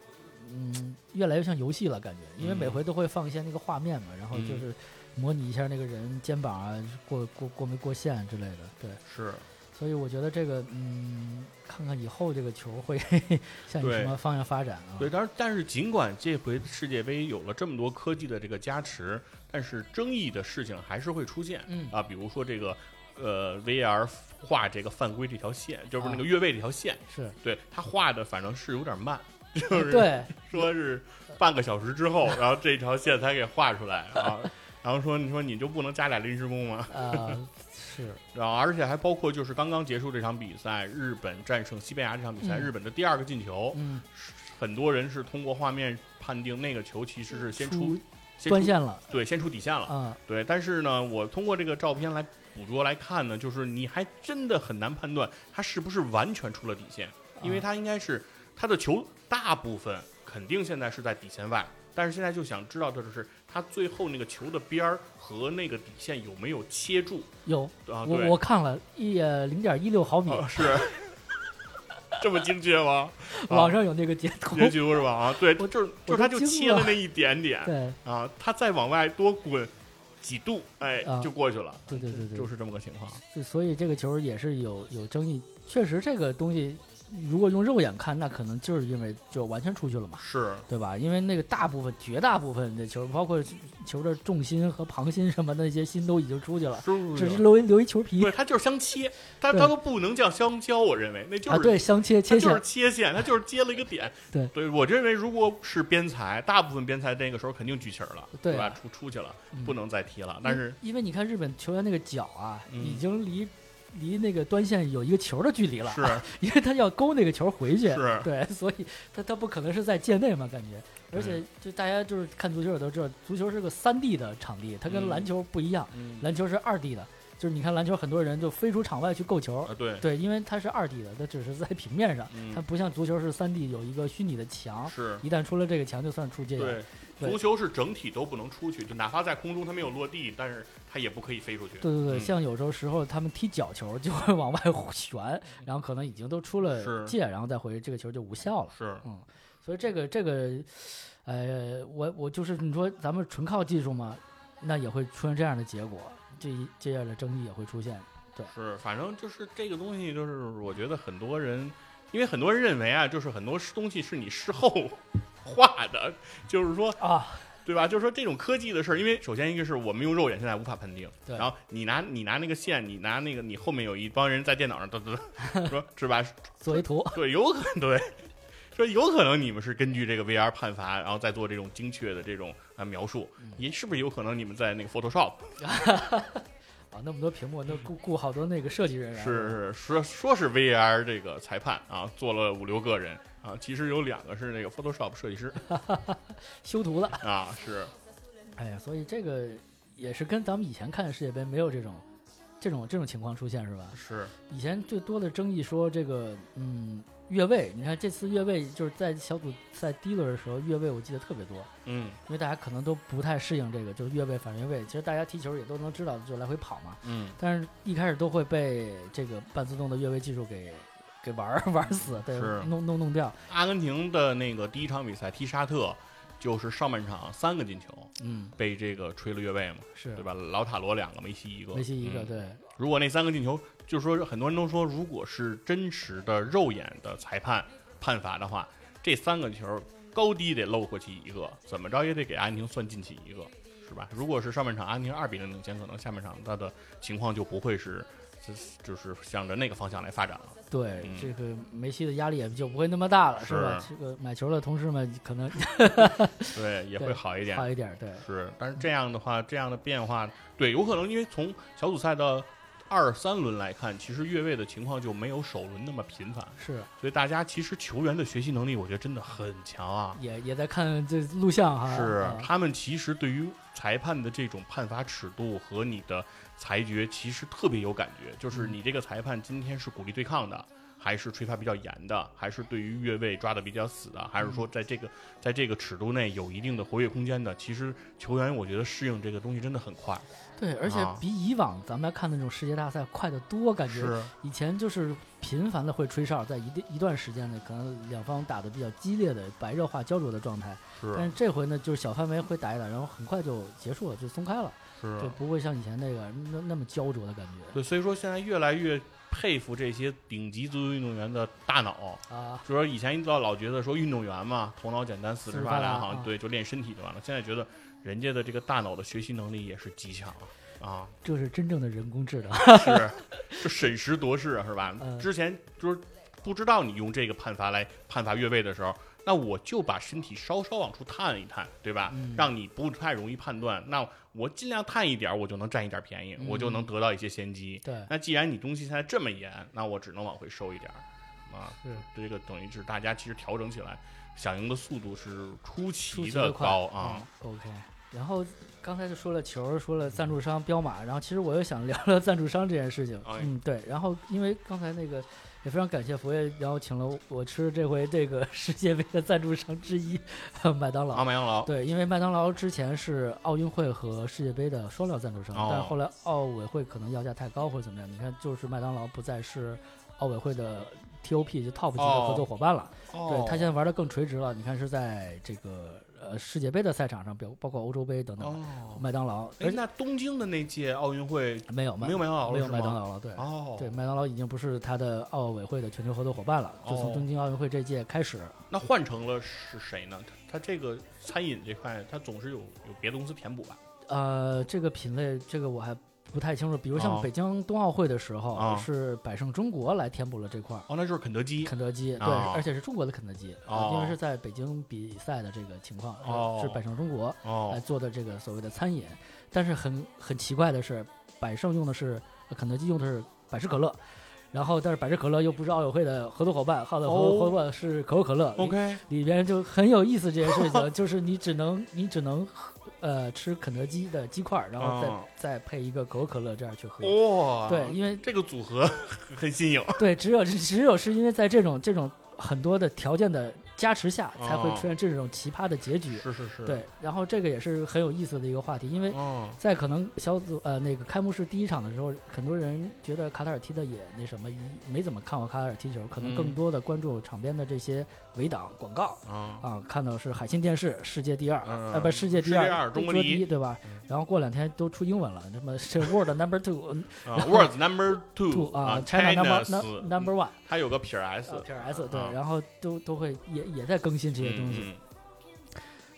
嗯越来越像游戏了，感觉，因为嗯每回都会放一些那个画面嘛，然后就是模拟一下那个人肩膀啊过过过没过线之类的，对，是。所以我觉得这个嗯，看看以后这个球会 向对。什么方向发展啊？对，但是，但是尽管这回世界杯有了这么多科技的这个加持，但是争议的事情还是会出现。嗯。啊，比如说这个呃 VAR 画这个犯规这条线，就是那啊个越位这条线，是，对他画的反正是有点慢，就是对，说是半个小时之后，然后这条线才给画出来啊。然后说，你说你就不能加俩临时工吗？呃，是，然后而且还包括就是刚刚结束这场比赛，日本战胜西班牙这场比赛，嗯日本的第二个进球，嗯，很多人是通过画面判定那个球其实是先出出先出关线了对先出底线了。嗯，对，但是呢，我通过这个照片来捕捉来看呢，就是你还真的很难判断他是不是完全出了底线，因为啊他应该是他的球大部分肯定现在是在底线外，但是现在就想知道的就是他最后那个球的边儿和那个底线有没有切住。有啊？我对，我看了一呃零点一六毫米，啊是。这么精确吗？啊。网上有那个截图，截图是吧？啊，对，就是就是他就切了那一点点。对。啊，他再往外多滚几度，哎，啊。就过去了。对对对对，就是这么个情况。所以这个球也是有有争议，确实这个东西如果用肉眼看，那可能就是因为就完全出去了嘛，是，对吧？因为那个大部分绝大部分的球，包括球的重心和旁心什么的那些心都已经出去了，只是留一留一球皮不是，它就是相切，它对它都不能叫相交，我认为那就啊，是对，相切切线就是线，切线，它就是接了一个点。对对，我认为如果是边裁，大部分边裁那个时候肯定举旗儿了，对吧？出出去了，嗯不能再踢了。但是因为你看日本球员那个脚啊，嗯已经离离那个端线有一个球的距离了，是。因为他要勾那个球回去，是。对，所以他他不可能是在界内嘛，感觉。而嗯。且就大家就是看足球也都知道，足球是个三 D 的场地，它跟嗯。篮球不一样，嗯。篮球是二 D 的，就是你看篮球，很多人就飞出场外去够球，啊，对，对，因为它是二 D 的，它只是在平面上，它嗯，不像足球是三 D 有一个虚拟的墙，是，一旦出了这个墙就算出界。对，对。足球是整体都不能出去，就哪怕在空中它没有落地，但是它也不可以飞出去。对对对，嗯。像有时候时候他们踢角球就会往外旋，然后可能已经都出了界，然后再回，这个球就无效了。是，嗯，所以这个这个，呃，我我就是你说咱们纯靠技术嘛，那也会出现这样的结果，这一这样的争议也会出现。对是，反正就是这个东西，就是我觉得很多人，因为很多人认为啊，就是很多东西是你事后 画的，就是说，啊，对吧？就是说这种科技的事儿，因为首先一个是我们用肉眼现在无法判定，对然后你拿你拿那个线，你拿那个你后面有一帮人在电脑上嘚嘚嘚 说是吧？做一图，对，有可能对。说有可能你们是根据这个 VR 判罚，然后再做这种精确的这种啊描述，嗯也是不是有可能你们在那个 Photoshop 啊，那么多屏幕，那雇雇好多那个设计人员。是是说说是 VR 这个裁判啊，做了五六个人啊，其实有两个是那个 Photoshop 设计师 修图的。啊，是哎呀，所以这个也是跟咱们以前看世界杯没有这种这种这种情况出现是吧？是以前最多的争议说这个，嗯，越位。你看这次越位就是在小组赛第一轮的时候，越位我记得特别多，嗯因为大家可能都不太适应这个，就是越位反越位。其实大家踢球也都能知道，就来回跑嘛。嗯但是一开始都会被这个半自动的越位技术给给玩儿玩死，对，弄弄弄掉。阿根廷的那个第一场比赛踢沙特，就是上半场三个进球嗯，被这个吹了越位嘛，是对吧？老塔罗两个，梅西一个，梅西一个，嗯对，如果那三个进球，就是说很多人都说，如果是真实的肉眼的裁判判罚的话，这三个球高低得漏过去一个，怎么着也得给阿根廷算进去一个，是吧？如果是上半场阿根廷二比零领先，可能下半场他的情况就不会是，就是就是向着那个方向来发展了。对，嗯这个梅西的压力也就不会那么大了，是吧？这个买球的同事们可能 对，也会好一点。好一点，对，是，但是这样的话，这样的变化，对，有可能因为从小组赛的二三轮来看，其实越位的情况就没有首轮那么频繁。是所以大家其实球员的学习能力，我觉得真的很强啊。也也在看这录像哈，是啊他们其实对于裁判的这种判罚尺度和你的裁决，其实特别有感觉。就是你这个裁判今天是鼓励对抗的，还是吹罚比较严的，还是对于越位抓的比较死的，还是说在这个在这个尺度内有一定的活跃空间的？其实球员我觉得适应这个东西真的很快。对，而且啊比以往咱们来看的那种世界大赛快得多，感觉是以前就是频繁的会吹哨，在一定一段时间内，可能两方打的比较激烈的白热化焦灼的状态，但是是这回呢，就是小范围会打一打，然后很快就结束了，就松开了，是就不会像以前那个那那么焦灼的感觉对，所以说现在越来越佩服这些顶级足球运动员的大脑。啊。就说以前老老觉得说运动员嘛，头脑简单，四肢发达，好像对，就练身体就完了。现在觉得人家的这个大脑的学习能力也是极强啊，这是真正的人工智能，是，就审时度势是吧？嗯之前就是不知道你用这个判罚来判罚越位的时候，那我就把身体稍稍往出探一探，对吧？嗯让你不太容易判断。那我尽量探一点，我就能占一点便宜，我就能得到一些先机。对，那既然你东西现在这么严，那我只能往回收一点儿，啊，是这个等于是大家其实调整起来，响应的速度是出出奇奇的高啊。嗯 OK，然后刚才就说了球，说了赞助商彪马，然后其实我又想聊聊赞助商这件事情。哎嗯，对。然后因为刚才那个也非常感谢佛爷，然后请了我吃这回这个 世界杯的赞助商之一麦当劳。啊，麦当劳，对，因为麦当劳之前是奥运会和世界杯的双料赞助商，哦但后来奥委会可能要价太高或者怎么样，你看就是麦当劳不再是奥委会的 TOP 就 TOP 级的合作伙伴了。哦对他现在玩的更垂直了，你看是在这个呃世界杯的赛场上，包包括欧洲杯等等，哦，麦当劳，哎那东京的那届奥运会没有麦没有麦当劳了没有麦当劳了，对。哦，对，麦当劳已经不是他的奥委会的全球合作伙伴了。就从哦东京奥运会这届开始，那换成了是谁呢？他他这个餐饮这块，他总是有有别的公司填补吧？呃，这个品类这个我还不太清楚。比如像哦北京冬奥会的时候，哦是百胜中国来填补了这块儿。哦，那就是肯德基。肯德基对，哦而且是中国的肯德基，因为是在北京比赛的这个情况，是百胜中国来哦做的这个所谓的餐饮。但是很很奇怪的是，百胜用的是呃肯德基用的是百事可乐，然后但是百事可乐又不是奥委会的合作伙伴，好的合哦作伙伴是可口可乐。OK，里边就很有意思这件事情，就是你只能 你只能呃吃肯德基的鸡块，然后再、哦再配一个可口可乐这样去喝。哇，对，因为这个组合很新颖。对只有只有是因为在这种这种很多的条件的加持下，才会哦出现这种奇葩的结局。是是是，对，然后这个也是很有意思的一个话题，因为哦，在可能小组呃那个开幕式第一场的时候，很多人觉得卡塔尔踢的也那什么，没怎么看过卡塔尔踢球，可能更嗯。多的关注场边的这些围挡广告。啊，啊，看到是海信电视世界第二，嗯呃不世界第二，中国第一对吧嗯？然后过两天都出英文了，什么是 World Number Two 啊，World Number Two 啊，China Number Number One 它有个撇 S，啊 P R S 对啊，然后都都会也也在更新这些东西。嗯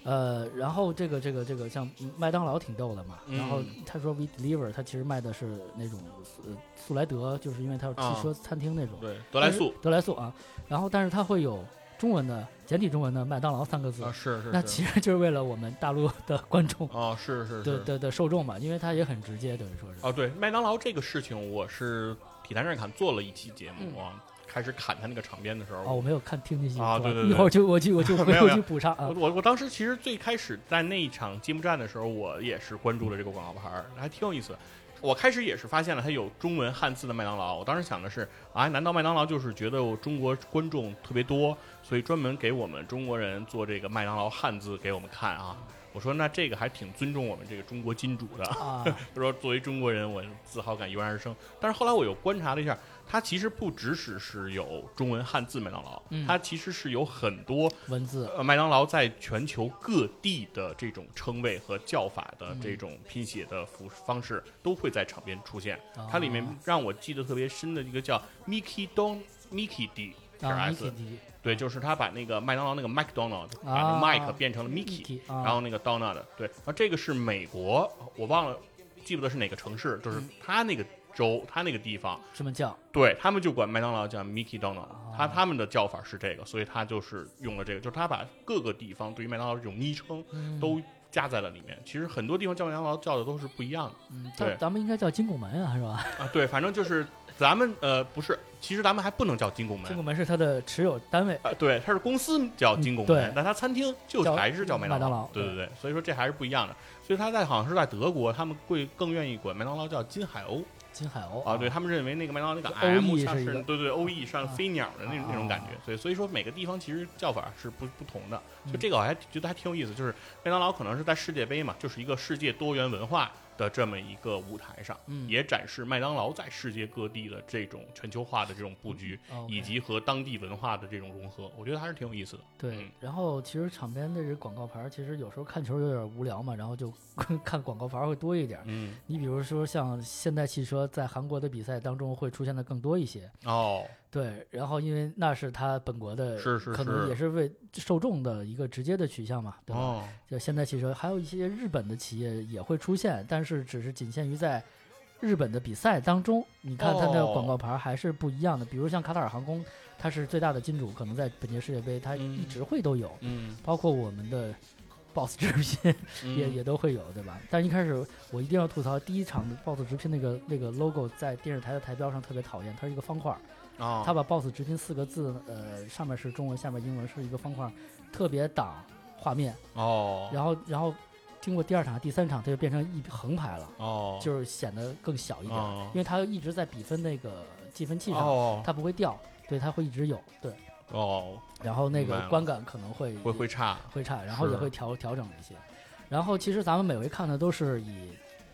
呃，然后这个这个这个像麦当劳挺逗的嘛，然后嗯他说 We Deliver，他其实卖的是那种呃速来德，就是因为他有啊汽车餐厅那种。对，德莱素德莱素啊，然后但是它会有中文的简体中文的麦当劳三个字，啊，是是，是。那其实就是为了我们大陆的观众 哦，是是是，的的的受众嘛，因为它也很直接，等于说是。哦，对，麦当劳这个事情，我是体坛战侃做了一期节目开始砍他那个场边的时候，哦，我没有看听那些啊对对对。一会儿就我就我就 回去补上啊。我。我我当时其实最开始在那一场揭幕战的时候，我也是关注了这个广告牌儿，还挺有意思的。我开始也是发现了它有中文汉字的麦当劳，我当时想的是啊，难道麦当劳就是觉得我中国观众特别多，所以专门给我们中国人做这个麦当劳汉字给我们看啊？我说那这个还挺尊重我们这个中国金主的。啊，他说作为中国人，我自豪感油然而生。但是后来我又观察了一下，它其实不只是是有中文汉字麦当劳，嗯它其实是有很多文字呃麦当劳在全球各地的这种称谓和叫法的这种拼写的服方式都会在场边出现。它里面啊让我记得特别深的一个叫 Mickey Don Mickey D 点 D 对，就是他把那个麦当劳那个 McDonald 把那啊 Mike 变成了 Mickey。啊，然后那个 Donut，对，然后这个是美国，我忘了记不得是哪个城市，就是嗯他那个州，他那个地方，这么叫对他们就管麦当劳叫 Mickey Donut，他啊他们的叫法是这个，所以他就是用了这个，就是他把各个地方对于麦当劳这种昵称嗯都加在了里面。其实很多地方叫麦当劳叫的都是不一样的嗯，对咱咱们应该叫金拱门啊，是吧？啊，对，反正就是咱们呃不是，其实咱们还不能叫金拱门。金拱门是它的持有单位。啊，对，它是公司叫金拱门，但它餐厅就还是叫麦当麦当劳对对对，所以说这还是不一样的。所以他在好像是在德国，他们会更愿意管麦当劳叫金海鸥金海鸥啊，对他们认为那个麦当劳那个就 M OE 像是对对 O E 像啊。飞鸟的那种那种感觉啊，所以所以说每个地方其实叫法是不不同的。就嗯。这个我还觉得还挺有意思，就是麦当劳可能是在世界杯嘛，就是一个世界多元文化的这么一个舞台上，嗯也展示麦当劳在世界各地的这种全球化的这种布局，哦以及和当地文化的这种融合，我觉得还是挺有意思的。对嗯，然后其实场边的这广告牌，其实有时候看球有点无聊嘛，然后就 看广告牌会多一点。嗯，你比如说像现代汽车在韩国的比赛当中会出现的更多一些，哦，对，然后因为那是他本国的，是是可能也是为受众的一个直接的取向嘛，对吧？哦，就现代汽车，还有一些日本的企业也会出现，但是只是仅限于在日本的比赛当中。你看它的哦广告牌还是不一样的，比如像卡塔尔航空，它是最大的金主，可能在本届世界杯它嗯一直会都有，嗯，包括我们的 BOSS 直聘 也嗯也都会有，对吧？但一开始我一定要吐槽，第一场的 BOSS 直聘那个那个 logo 在电视台的台标上特别讨厌，它是一个方块儿。哦，他把 “boss 直拼”四个字，呃，上面是中文，下面英文是一个方块，特别挡画面。哦，然后，然后经过第二场、第三场，它就变成一横排了，哦，就是显得更小一点，哦因为它一直在比分那个计分器上，哦它不会掉，对，它会一直有，对。哦，然后那个观感可能会会会差，会差，然后也会调调整一些。然后其实咱们每回看的都是以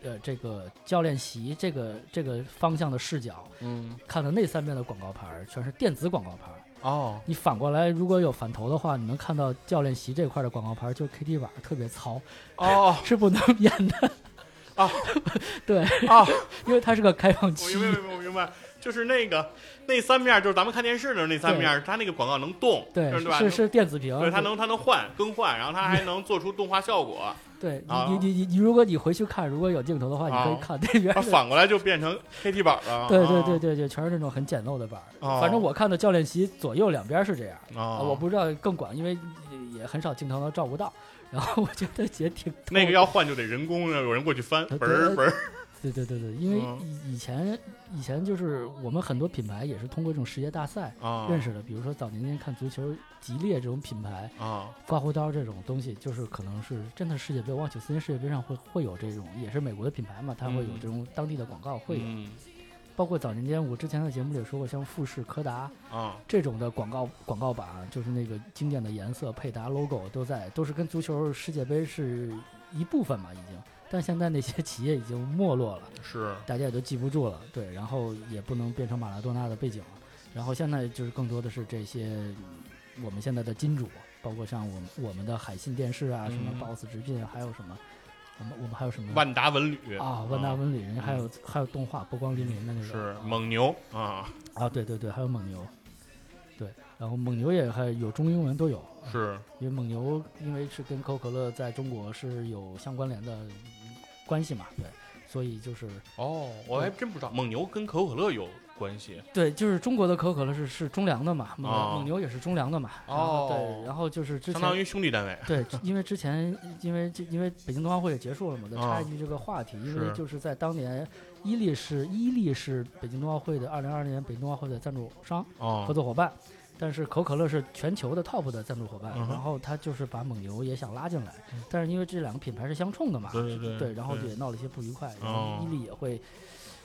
呃这个教练席这个这个方向的视角嗯，看的那三面的广告牌全是电子广告牌。哦，你反过来，如果有反头的话，你能看到教练席这块的广告牌，就是 KT 板特别糙，哦，是不能变的啊。对，啊，因为它是个开放我器明。白，我明白，就是那个那三面，就是咱们看电视的那三面，它那个广告能动，对，对吧？是是电子屏。对，它能它能换更换，然后它还能做出动画效果，对啊你你你你，如果你回去看，如果有镜头的话，你可以啊看那边。反过来就变成黑地板了。对对啊对，对对，全是那种很简陋的板反正我看的教练席左右两边是这样，啊，啊我不知道更广，因为也很少镜头能照顾到。然后我觉得也挺那个要换就得人工，有人过去翻，呃嘣嘣儿，对对对对，因为嗯。以以前以前就是我们很多品牌也是通过这种世界大赛啊，认识的，比如说早年间看足球，吉列这种品牌，啊，刮胡刀这种东西，就是可能是真的世界杯，我忘九四年世界杯上会会有这种，也是美国的品牌嘛，它会有嗯。这种当地的广告会有，嗯。包括早年间我之前在节目里说过，像富士、柯达啊，这种的广告广告板，就是那个经典的颜色、配搭 logo 都在，都是跟足球世界杯是一部分嘛，已经。但现在那些企业已经没落了，是大家也都记不住了，对，然后也不能变成马拉多纳的背景了。然后现在就是更多的是这些嗯我们现在的金主，包括像我们我们的海信电视啊，什么嗯。BOSS 直聘啊，还有什么，我们我们还有什么万达文旅啊，万达文旅，人家还有还有动画波光粼粼的那个，是啊蒙牛啊，啊，对对对，还有蒙牛，对，然后蒙牛也还有中英文都有，是。因为蒙牛因为是跟可口可乐在中国是有相关联的关系嘛，对，所以就是哦，我还真不知道蒙牛跟可口可乐有关系对，就是中国的可口可乐是是中粮的嘛，蒙、哦蒙牛也是中粮的嘛，哦对，然后就是相当于兄弟单位对，因为之前因为这因为北京冬奥会也结束了嘛，再插啊一句这个话题，因为就是在当年伊利是伊利是北京冬奥会的二零二零年北京冬奥会的赞助商合哦作伙伴，但是可口可乐是全球的 top 的赞助伙伴，嗯然后他就是把蒙牛也想拉进来，但是因为这两个品牌是相冲的嘛，对对对然后也闹了一些不愉快，然哦后伊利也会。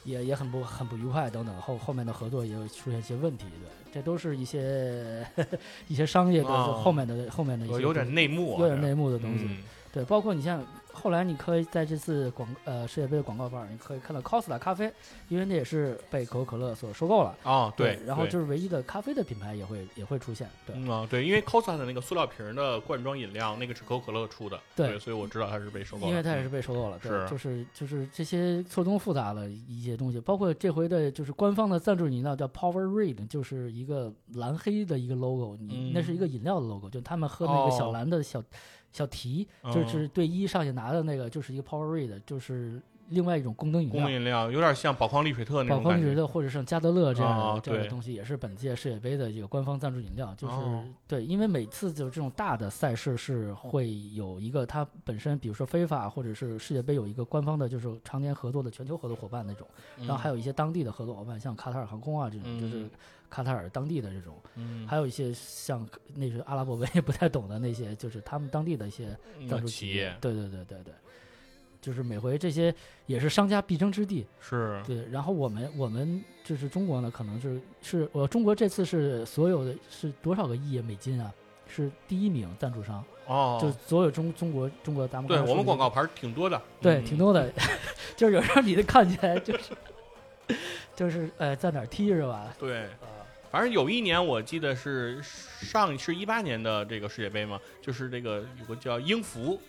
也也很不很不愉快等等，后后面的合作也有出现一些问题，对，这都是一些 一些商业的哦。后面的、后面的一些有点内幕啊，有点内幕的东西，嗯。对，包括你像后来你可以在这次广呃世界杯的广告板儿，你可以看到 Costa 咖啡，因为那也是被可口可乐所收购了，啊，对，然后就是唯一的咖啡的品牌也会也会出现，对，嗯啊，对，因为 Costa 的那个塑料瓶儿的罐装饮料，那个是可口可乐出的，对。所以我知道它是被收购了，因为它也是嗯被收购了，对，是。就是就是这些错综复杂的一些东西，包括这回的就是官方的赞助饮料叫 Power Red，就是一个蓝黑的一个 logo，你、嗯。那是一个饮料的 logo，就他们喝那个小哦蓝的小、小提，哦就是对一上去拿的那个，就是一个 Power Red，就是另外一种功能饮料功能。饮料有点像宝矿力水特那宝种感觉，矿力水特或者像加德乐这样的、哦这样的东西，也是本届世界杯的这个官方赞助饮料。就是、哦对，因为每次就是这种大的赛事是会有一个它本身，比如说非法或者是世界杯有一个官方的，就是常年合作的全球合作伙伴那种，然后还有一些当地的合作伙伴，像卡塔尔航空啊这种，就是嗯卡塔尔当地的这种，嗯，还有一些像那些阿拉伯文也不太懂的那些，就是他们当地的一些赞助企业对对对对对，就是每回这些也是商家必争之地。是对，然后我们我们就是中国呢，可能是是我中国这次是所有的是多少个亿美金啊？是第一名赞助商，哦，就所有中中国中国咱们对我们广告牌挺多的，对嗯挺多的，就是有时候你的看起来就是就是呃在哪儿踢是吧？对。呃反正有一年我记得是上是一八年的这个世界杯嘛，就是这个有个叫英孚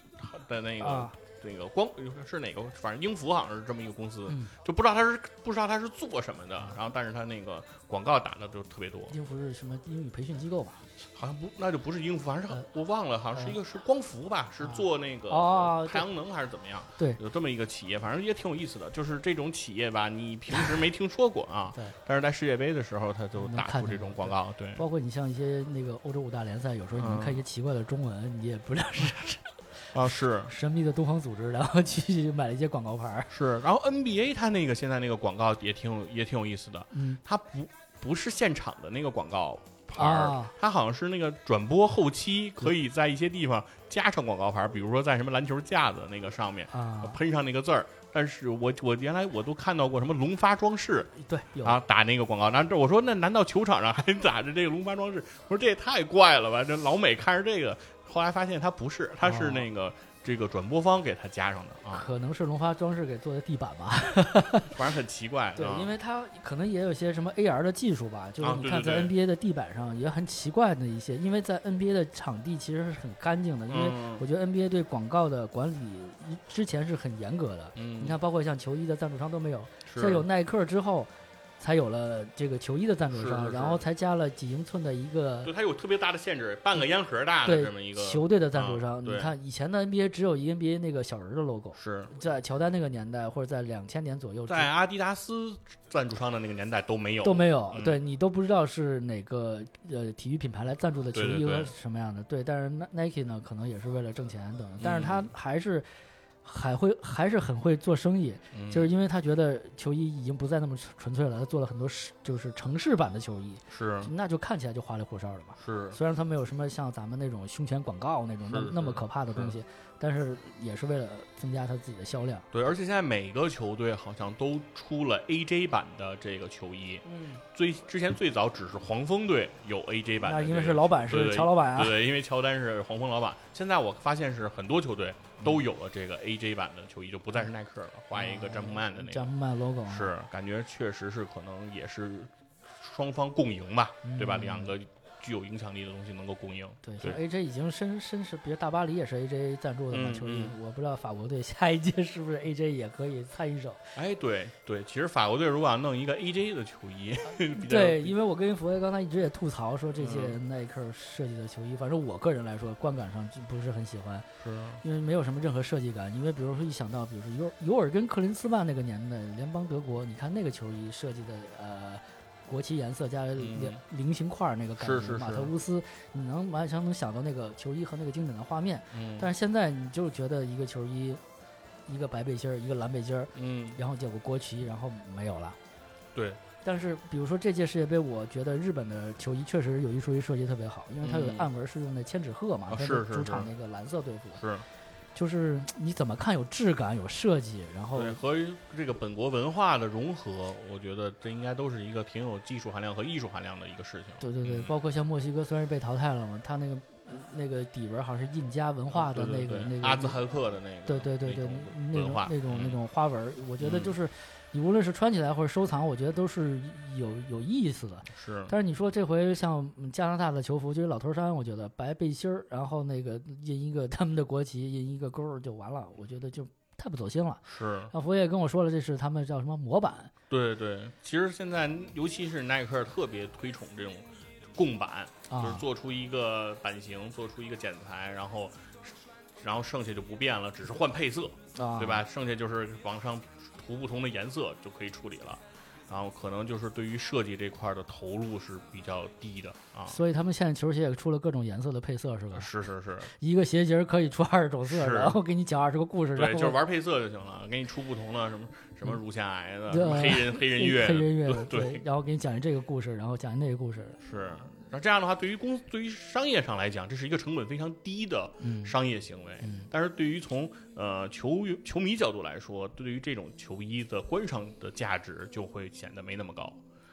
的那个、啊，那个光是哪个，反正英孚好像是这么一个公司，嗯，就不知道他是不知道他是做什么的，然后但是他那个广告打的就特别多，英孚是什么英语培训机构吧？好像不那就不是英孚，反正我忘了，好像是一个是光伏吧，是做那个哦太阳能还是怎么样？对。有这么一个企业，反正也挺有意思的。就是这种企业吧，你平时没听说过啊对，但是在世界杯的时候，他就打出这种广告，对。包括你像一些那个欧洲五大联赛，有时候你能嗯。看一些奇怪的中文，你也不知道是 啊，是。神秘的东方组织，然后去买了一些广告牌。是，然后 NBA 它那个现在那个广告也挺有也挺有意思的，嗯。它不不是现场的那个广告牌儿，啊，它好像是那个转播后期可以在一些地方加上广告牌儿，比如说在什么篮球架子那个上面啊，喷上那个字儿。但是我我原来我都看到过什么龙发装饰对，有啊打那个广告，然后这我说那难道球场上还 打着这个龙发装饰？我说这也太怪了吧！这老美看着这个，后来发现它不是，它是哦那个、这个转播方给他加上的啊，可能是龙发装饰给做的地板吧。反正很奇怪。对啊，因为它可能也有些什么 AR 的技术吧，就是你看在 NBA 的地板上也很奇怪的一些，因为在 NBA 的场地其实是很干净的，因为嗯我觉得 NBA 对广告的管理之前是很严格的。嗯，你看，包括像球衣的赞助商都没有，是像有耐克之后，才有了这个球衣的赞助商，是是是然后才加了几英寸的一个对它有特别大的限制，半个烟盒大的对这么一个球队的赞助啊商。对你看以前的 NBA 只有一个 NBA 那个小人的 logo，是在乔丹那个年代或者在两千年左右在阿迪达斯赞助商的那个年代都没有，都没有，嗯对你都不知道是哪个呃体育品牌来赞助的球衣和什么样的，对，但是 Ni- Nike 呢，可能也是为了挣钱等等，但是嗯它还是还会还是很会做生意，嗯就是因为他觉得球衣已经不再那么纯纯粹了，他做了很多市就是城市版的球衣，是那就看起来就花里胡哨的嘛。是虽然他没有什么像咱们那种胸前广告那种那是是那么可怕的东西，但是也是为了增加他自己的销量。对，而且现在每个球队好像都出了 AJ 版的这个球衣。嗯，最之前最早只是黄蜂队有 AJ 版的这个，那因为是老板是乔老板啊对，对，因为乔丹是黄蜂老板。现在我发现是很多球队都有了这个 AJ 版的球衣，就不再是耐克了，画一个詹姆曼的那个。詹姆曼 logo 啊是，感觉确实是可能也是双方共赢吧，对吧？嗯两个具有影响力的东西能够供应。对，对像 AJ 已经深深是，比如大巴黎也是 AJ 赞助的嘛嗯球衣，嗯我不知道法国队下一届是不是 AJ 也可以参与手。哎，对对，其实法国队如果要弄一个 AJ 的球衣，对，因为我跟福爷刚才一直也吐槽说这届嗯耐克设计的球衣，反正我个人来说观感上就不是很喜欢，是因为没有什么任何设计感。因为比如说一想到，比如说尤尤尔跟克林斯曼那个年代，联邦德国，你看那个球衣设计的呃。国旗颜色加菱菱形块儿那个感觉，马是是是。特乌斯，你能完全能想到那个球衣和那个经典的画面。嗯，但是现在你就觉得一个球衣，一个白背心儿，一个蓝背心儿，嗯，然后就有个国旗，然后没有了。对，但是比如说这届世界杯，我觉得日本的球衣确实有一说一设计特别好，因为它有嗯。暗纹是用那千纸鹤嘛，它是主场那个蓝色队服，是就是你怎么看有质感有设计，然后对和这个本国文化的融合，我觉得这应该都是一个挺有技术含量和艺术含量的一个事情。对对对，嗯。包括像墨西哥虽然被淘汰了嘛，它那个那个底纹好像是印加文化的对对对那个那个阿兹特克的那个，对对对对，那种那种文化嗯那种花纹儿，我觉得嗯。就是你无论是穿起来或者收藏，我觉得都是有有意思的。是但是你说这回像嗯加拿大的球服，就是老头衫，我觉得白背心儿，然后那个印一个他们的国旗，印一个勾儿就完了，我觉得就太不走心了。是，那佛爷跟我说了，这是他们叫什么模板对对。其实现在尤其是耐克特别推崇这种共版，就是啊？做出一个版型，做出一个剪裁，然后然后剩下就不变了，只是换配色，啊，对？吧？剩下就是往上涂不同的颜色就可以处理了。然后可能就是对于设计这块儿的投入是比较低的啊。所以他们现在球鞋也出了各种颜色的配色，是吧？是是是，一个鞋型可以出二十种色，然后给你讲二十个故事，然对，后就是玩配色就行了，给你出不同的什么什么乳腺癌的，黑人黑人乐，黑人乐对对，然后给你讲这个故事，然后讲那个故事，是。那这样的话，对于公对于商业上来讲，这是一个成本非常低的嗯，商业行为。嗯但是对于从呃球球迷角度来说，对于这种球衣的观赏的价值就会显得没那么高。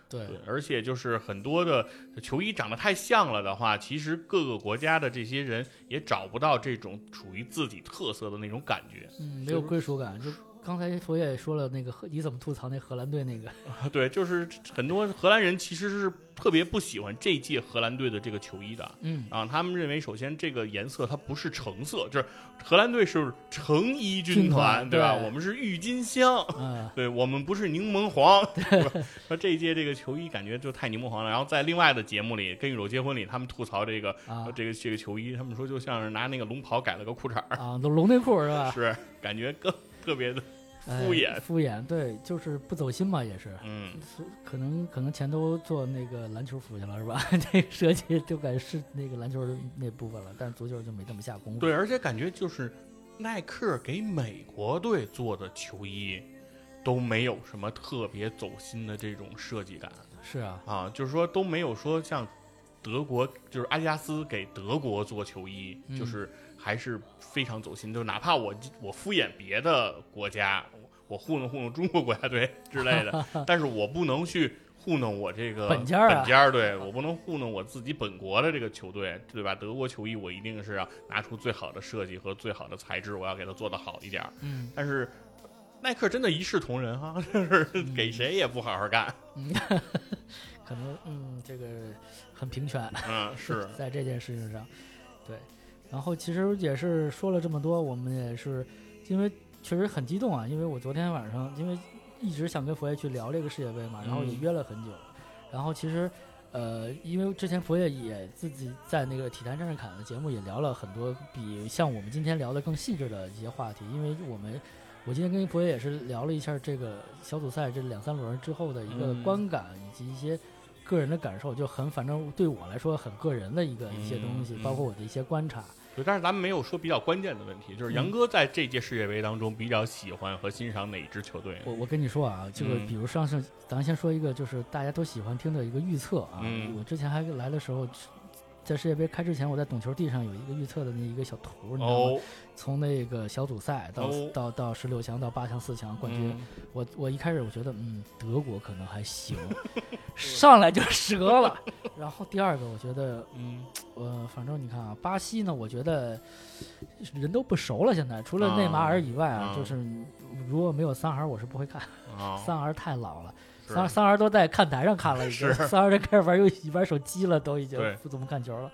对对，而且就是很多的球衣长得太像了的话，其实各个国家的这些人也找不到这种属于自己特色的那种感觉。嗯，没有归属感。就刚才佛爷也说了，那个荷你怎么吐槽那荷兰队那个？对，就是很多荷兰人其实是特别不喜欢这届荷兰队的这个球衣的。嗯啊，他们认为首先这个颜色它不是橙色，就是荷兰队是橙衣军军团对吧？对我们是郁金香，嗯，对我们不是柠檬黄。对说这一届这个球衣感觉就太柠檬黄了。然后在另外的节目里，《跟宇宙结婚》里，他们吐槽这个、啊这个这个球衣，他们说就像是拿那个龙袍改了个裤衩儿，啊，都龙内裤是吧？是感觉更特别的哎敷衍。敷衍，对，就是不走心嘛，也是。嗯，可能可能钱都做那个篮球服去了是吧？这个设计就改是那个篮球那部分了，但是足球就没这么下功夫。对，而且感觉就是耐克给美国队做的球衣都没有什么特别走心的这种设计感是啊，啊，就是说都没有说像德国，就是阿迪达斯给德国做球衣，嗯就是还是非常走心，就哪怕我我敷衍别的国家，我糊弄糊弄中国国家队之类的，但是我不能去。糊弄我这个本家儿啊本家儿对我不能糊弄我自己本国的这个球队，对吧？德国球衣我一定是要拿出最好的设计和最好的材质，我要给它做得好一点儿。嗯，但是耐克真的一视同仁哈，就是给谁也不好好干。嗯 可能嗯，这个很平权。嗯，是在这件事情上，对。然后其实也是说了这么多，我们也是因为确实很激动啊，因为我昨天晚上因为一直想跟佛爷去聊这个世界杯嘛，然后也嗯约了很久。然后其实呃，因为之前佛爷也自己在那个体坛战士侃的节目也聊了很多比像我们今天聊的更细致的一些话题，因为我们。我今天跟佛爷也是聊了一下这个小组赛这两三轮之后的一个嗯观感，以及一些个人的感受，就很反正对我来说很个人的一个一些东西，嗯包括我的一些观察。对，但是咱们没有说比较关键的问题，就是杨哥在这届世界杯当中比较喜欢和欣赏哪支球队？我我跟你说啊，这个嗯比如上次，咱先说一个，就是大家都喜欢听的一个预测啊。嗯我之前还来的时候，在世界杯开之前，我在懂球地上有一个预测的那一个小图，你知道吗？哦，从那个小组赛到、哦到到十六强到八强四强冠军，嗯我我一开始我觉得嗯德国可能还行，上来就折了。然后第二个我觉得嗯，呃反正你看啊，巴西呢，我觉得人都不熟了，现在除了内马尔以外啊，啊就是如果没有桑哈尔，我是不会看，啊，桑哈尔太老了。是桑桑哈尔都在看台上看了，已经。三儿都开始玩游戏、玩手机了，都已经不怎么看球了。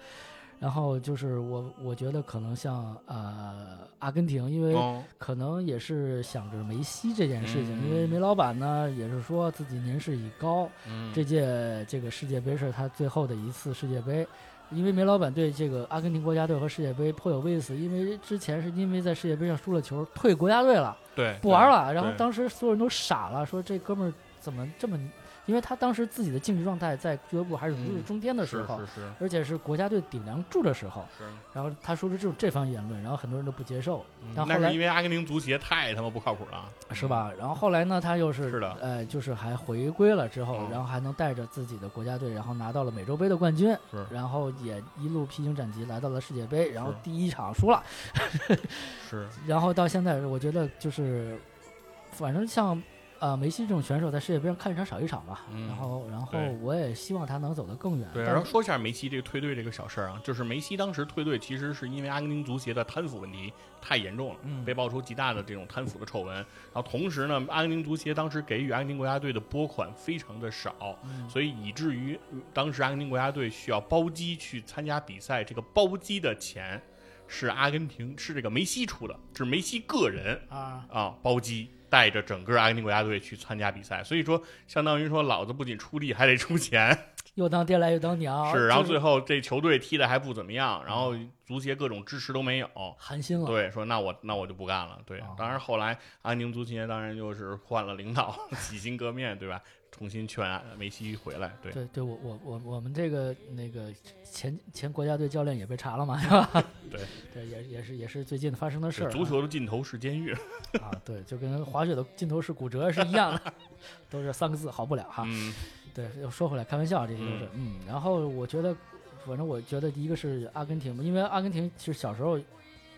然后就是我，我觉得可能像呃阿根廷，因为哦可能也是想着梅西这件事情，嗯因为梅老板呢也是说自己年事已高，嗯这届这个世界杯是他最后的一次世界杯。因为梅老板对这个阿根廷国家队和世界杯颇有微词，因为之前是因为在世界杯上输了球，退国家队了。对不玩了。然后当时所有人都傻了，说这哥们儿怎么这么？因为他当时自己的竞技状态在俱乐部还是如日中天的时候，是是是而且是国家队顶梁柱的时候。是，然后他说出这种这番言论，然后很多人都不接受，但后后来那是因为阿根廷足协太他妈不靠谱了，是吧？然后后来呢，他又是是的呃，就是还回归了之后，嗯然后还能带着自己的国家队，然后拿到了美洲杯的冠军，是然后也一路披荆斩棘来到了世界杯，然后第一场输了，是然后到现在，我觉得就是，反正像呃梅西这种选手，在世界杯上看一场少一场吧。嗯然后，然后对我也希望他能走得更远。对，但然后说一下梅西这个退队这个小事儿啊，就是梅西当时退队其实是因为阿根廷足协的贪腐问题太严重了，嗯被爆出极大的这种贪腐的丑闻。然后同时呢，阿根廷足协当时给予阿根廷国家队的拨款非常的少，嗯所以以至于嗯当时阿根廷国家队需要包机去参加比赛，这个包机的钱是阿根廷是这个梅西出的，是梅西个人啊，啊包机。带着整个阿根廷国家队去参加比赛，所以说相当于说老子不仅出力还得出钱，又当爹来又当娘，是，然后最后这球队踢的还不怎么样，然后足协各种支持都没有。寒心了。对，说那我那我就不干了。对哦，当然后来阿根廷足协当然就是换了领导，洗心革面，对吧？重新劝梅西回来。对，对对，我我我我们这个那个前前国家队教练也被查了嘛，是吧？对 对，也也是也是最近发生的事儿啊。足球的尽头是监狱。啊，对，就跟滑雪的尽头是骨折是一样的，都是三个字，好不了哈。嗯，对，又说回来，开玩笑，这些都是嗯。然后我觉得，反正我觉得第一个是阿根廷嘛，因为阿根廷其实小时候，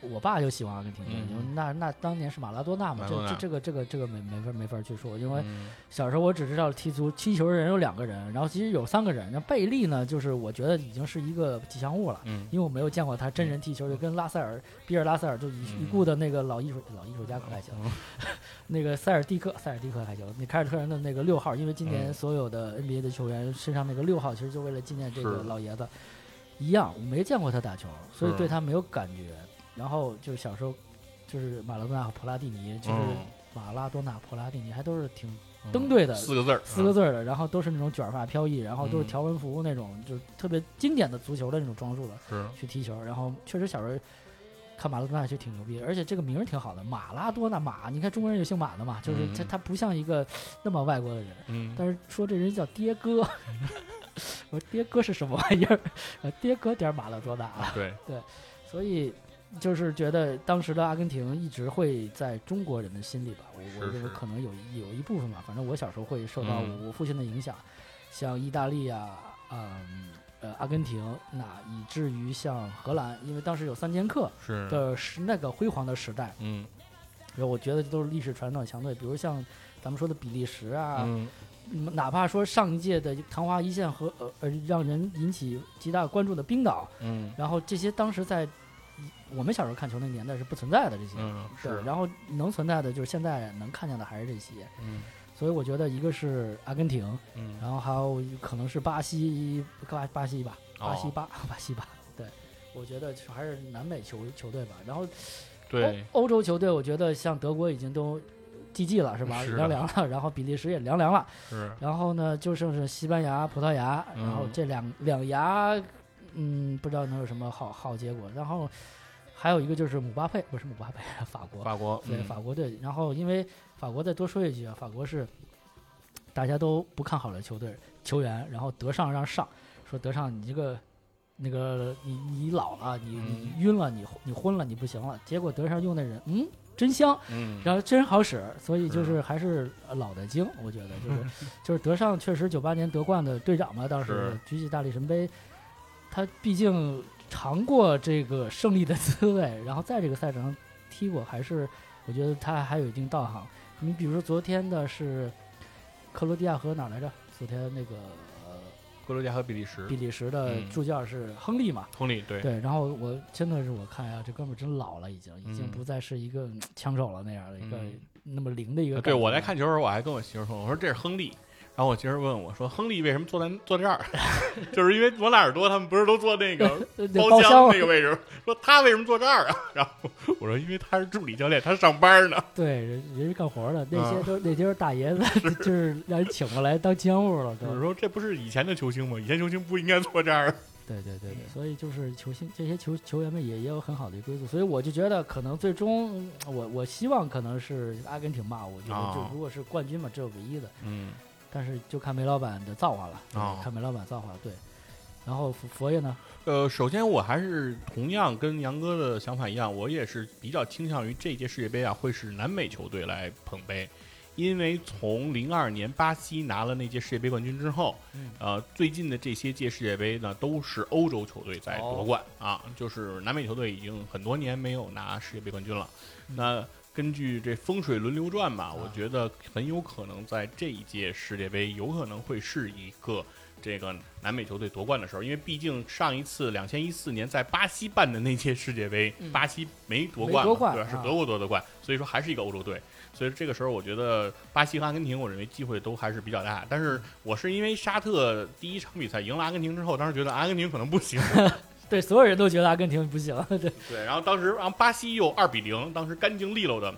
我爸就喜欢阿根廷队，嗯因为那那当年是马拉多纳嘛，这这这个这个这个没没法没法去说，因为嗯小时候我只知道踢足踢球的人有两个人，然后其实有三个人，那贝利呢，就是我觉得已经是一个吉祥物了。嗯因为我没有见过他真人踢球，就跟拉塞尔、比尔拉塞尔就已嗯已故的那个老艺术老艺术家可还行，那个塞尔蒂克，塞尔蒂克还行。那凯尔特人的那个六号，因为今年嗯所有的 NBA 的球员身上那个六号，其实就为了纪念这个老爷子。一样，我没见过他打球，所以对他没有感觉。然后就是小时候，就是马拉多纳和普拉蒂尼，就是嗯马拉多纳、普拉蒂尼，还都是挺登对的四个字儿，四个字儿的，然后都是那种卷发飘逸，然后都是嗯条纹服那种，就是特别经典的足球的那种装束的。是去踢球，然后确实小时候看马拉多纳就挺牛逼，而且这个名儿挺好的，马拉多纳马，你看中国人有姓马的嘛，就是他嗯他不像一个那么外国的人，嗯，但是说这人叫爹哥，我说爹哥是什么玩意儿？呃，爹哥点儿马拉多纳啊，对，所以。就是觉得当时的阿根廷一直会在中国人的心里吧，我我认为可能有一有一部分吧，反正我小时候会受到嗯。我我父亲的影响，像意大利啊，嗯呃阿根廷，那以至于像荷兰，因为当时有三剑客是，的时那个辉煌的时代，嗯。然后我觉得这都是历史传统强队，比如像咱们说的比利时啊，哪怕说上一届的昙花一现和呃呃让人引起极大关注的冰岛，嗯。然后这些当时在我们小时候看球那个年代是不存在的这些，嗯对是，，然后能存在的就是现在能看见的还是这些，嗯。所以我觉得一个是阿根廷，嗯，然后还有可能是巴西，巴巴西吧，巴西哦巴巴西吧，对，我觉得还是南美球球队吧，然后对，欧欧洲球队，我觉得像德国已经都 GG 了是吧？是凉凉了，然后比利时也凉凉了，是，然后呢就剩是西班牙、葡萄牙，然后嗯。这两两牙，嗯，不知道能有什么好好结果。然后还有一个就是姆巴佩，不是姆巴佩，法国，法国，对嗯法国队。然后因为法国再多说一句啊，法国是大家都不看好的球队，球员，然后德尚让上，说德尚你这个那个你你老了，你你晕了，你你昏了，你不行了。结果德尚用的人，嗯，真香，嗯，然后真好使，所以就是还是呃老的精，我觉得就是 就是德尚确实九八年夺冠的队长嘛，当时举起大力神杯，他毕竟尝过这个胜利的滋味，然后在这个赛场上踢过，还是我觉得他还有一定道行。你比如说昨天的是克罗地亚和哪来着？昨天那个呃克罗地亚和比利时比，利时的嗯助教是亨利嘛？亨利对，对，然后我真的是我看呀，这哥们儿真老了，已经已经嗯不再是一个嗯枪手了那样的一个嗯那么灵的一个。对我来看球的时候，我还跟我媳妇说，我说这是亨利。然后我媳妇问我说：“亨利为什么坐在坐这儿？就是因为罗纳尔多他们不是都坐那个 呃包包厢那个位置？说他为什么坐这儿啊？然后我说因为他是助理教练，他上班呢。对，人人是干活的，那些啊都那些是大爷子，就是让人请过来当监务了，都就是说这不是以前的球星吗？以前球星不应该坐这儿。对对对对，所以就是球星这些球球员们也也有很好的归宿，所以我就觉得可能最终嗯我我希望可能是阿根廷吧，我觉得就啊如果是冠军嘛，这是唯一的，嗯，但是就看梅老板的造化了，对啊看梅老板造化，对。然后佛佛爷呢？呃，首先我还是同样跟杨哥的想法一样，我也是比较倾向于这届世界杯啊会是南美球队来捧杯，因为从零二年巴西拿了那届世界杯冠军之后，嗯呃，最近的这些届世界杯呢都是欧洲球队在夺冠、啊，就是南美球队已经很多年没有拿世界杯冠军了。嗯那根据这风水轮流转吧，我啊觉得很有可能在这一届世界杯有可能会是一个。这个南美球队夺冠的时候，因为毕竟上一次两千一四年在巴西办的那届世界杯，嗯巴西没夺冠嘛，夺冠对吧？是啊德国夺的冠，所以说还是一个欧洲队。所以这个时候，我觉得巴西和阿根廷，我认为机会都还是比较大。但是我是因为沙特第一场比赛赢了阿根廷之后，当时觉得阿根廷可能不行，对，所有人都觉得阿根廷不行，对，对，然后当时然后巴西又二比零，当时干净利落的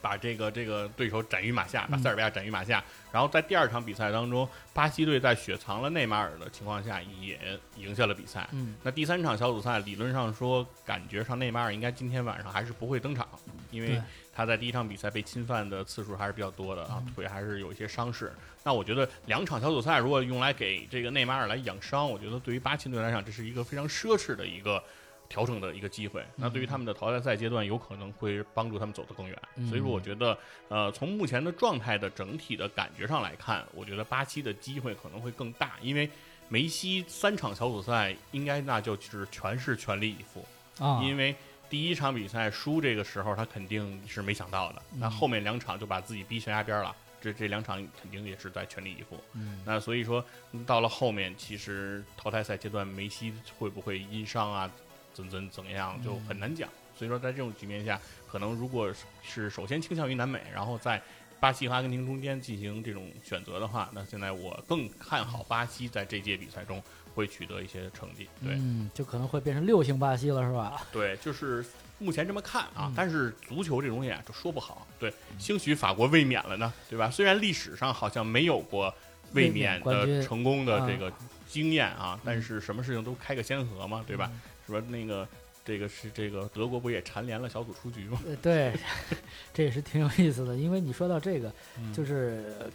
把这个这个对手斩于马下，把嗯塞尔维亚斩于马下。然后在第二场比赛当中，巴西队在雪藏了内马尔的情况下也赢下了比赛。嗯那第三场小组赛，理论上说，感觉上内马尔应该今天晚上还是不会登场，因为对他在第一场比赛被侵犯的次数还是比较多的啊嗯，腿还是有一些伤势。那我觉得两场小组赛如果用来给这个内马尔来养伤，我觉得对于巴西队来讲，这是一个非常奢侈的一个调整的一个机会。那对于他们的淘汰赛阶段，有可能会帮助他们走得更远。嗯所以说，我觉得呃，从目前的状态的整体的感觉上来看，我觉得巴西的机会可能会更大，因为梅西三场小组赛应该那就是全是全力以赴。啊，因为第一场比赛输这个时候，他肯定是没想到的。嗯那后面两场就把自己逼悬崖边了，这这两场肯定也是在全力以赴。嗯那所以说，嗯到了后面，其实淘汰赛阶段，梅西会不会因伤啊，怎怎怎样，就很难讲。所以说，在这种局面下，可能如果是首先倾向于南美，然后在巴西和阿根廷中间进行这种选择的话，那现在我更看好巴西在这届比赛中会取得一些成绩。对，嗯，就可能会变成六星巴西了，是吧？对，就是目前这么看啊嗯。但是足球这东西啊，就说不好。对，兴许法国卫冕了呢，对吧？虽然历史上好像没有过卫卫冕的成功的啊这个经验啊，但是什么事情都开个先河嘛，对吧？嗯？说那个这个是这个德国不也蝉联了小组出局吗？呃，对，这也是挺有意思的，因为你说到这个，嗯就是呃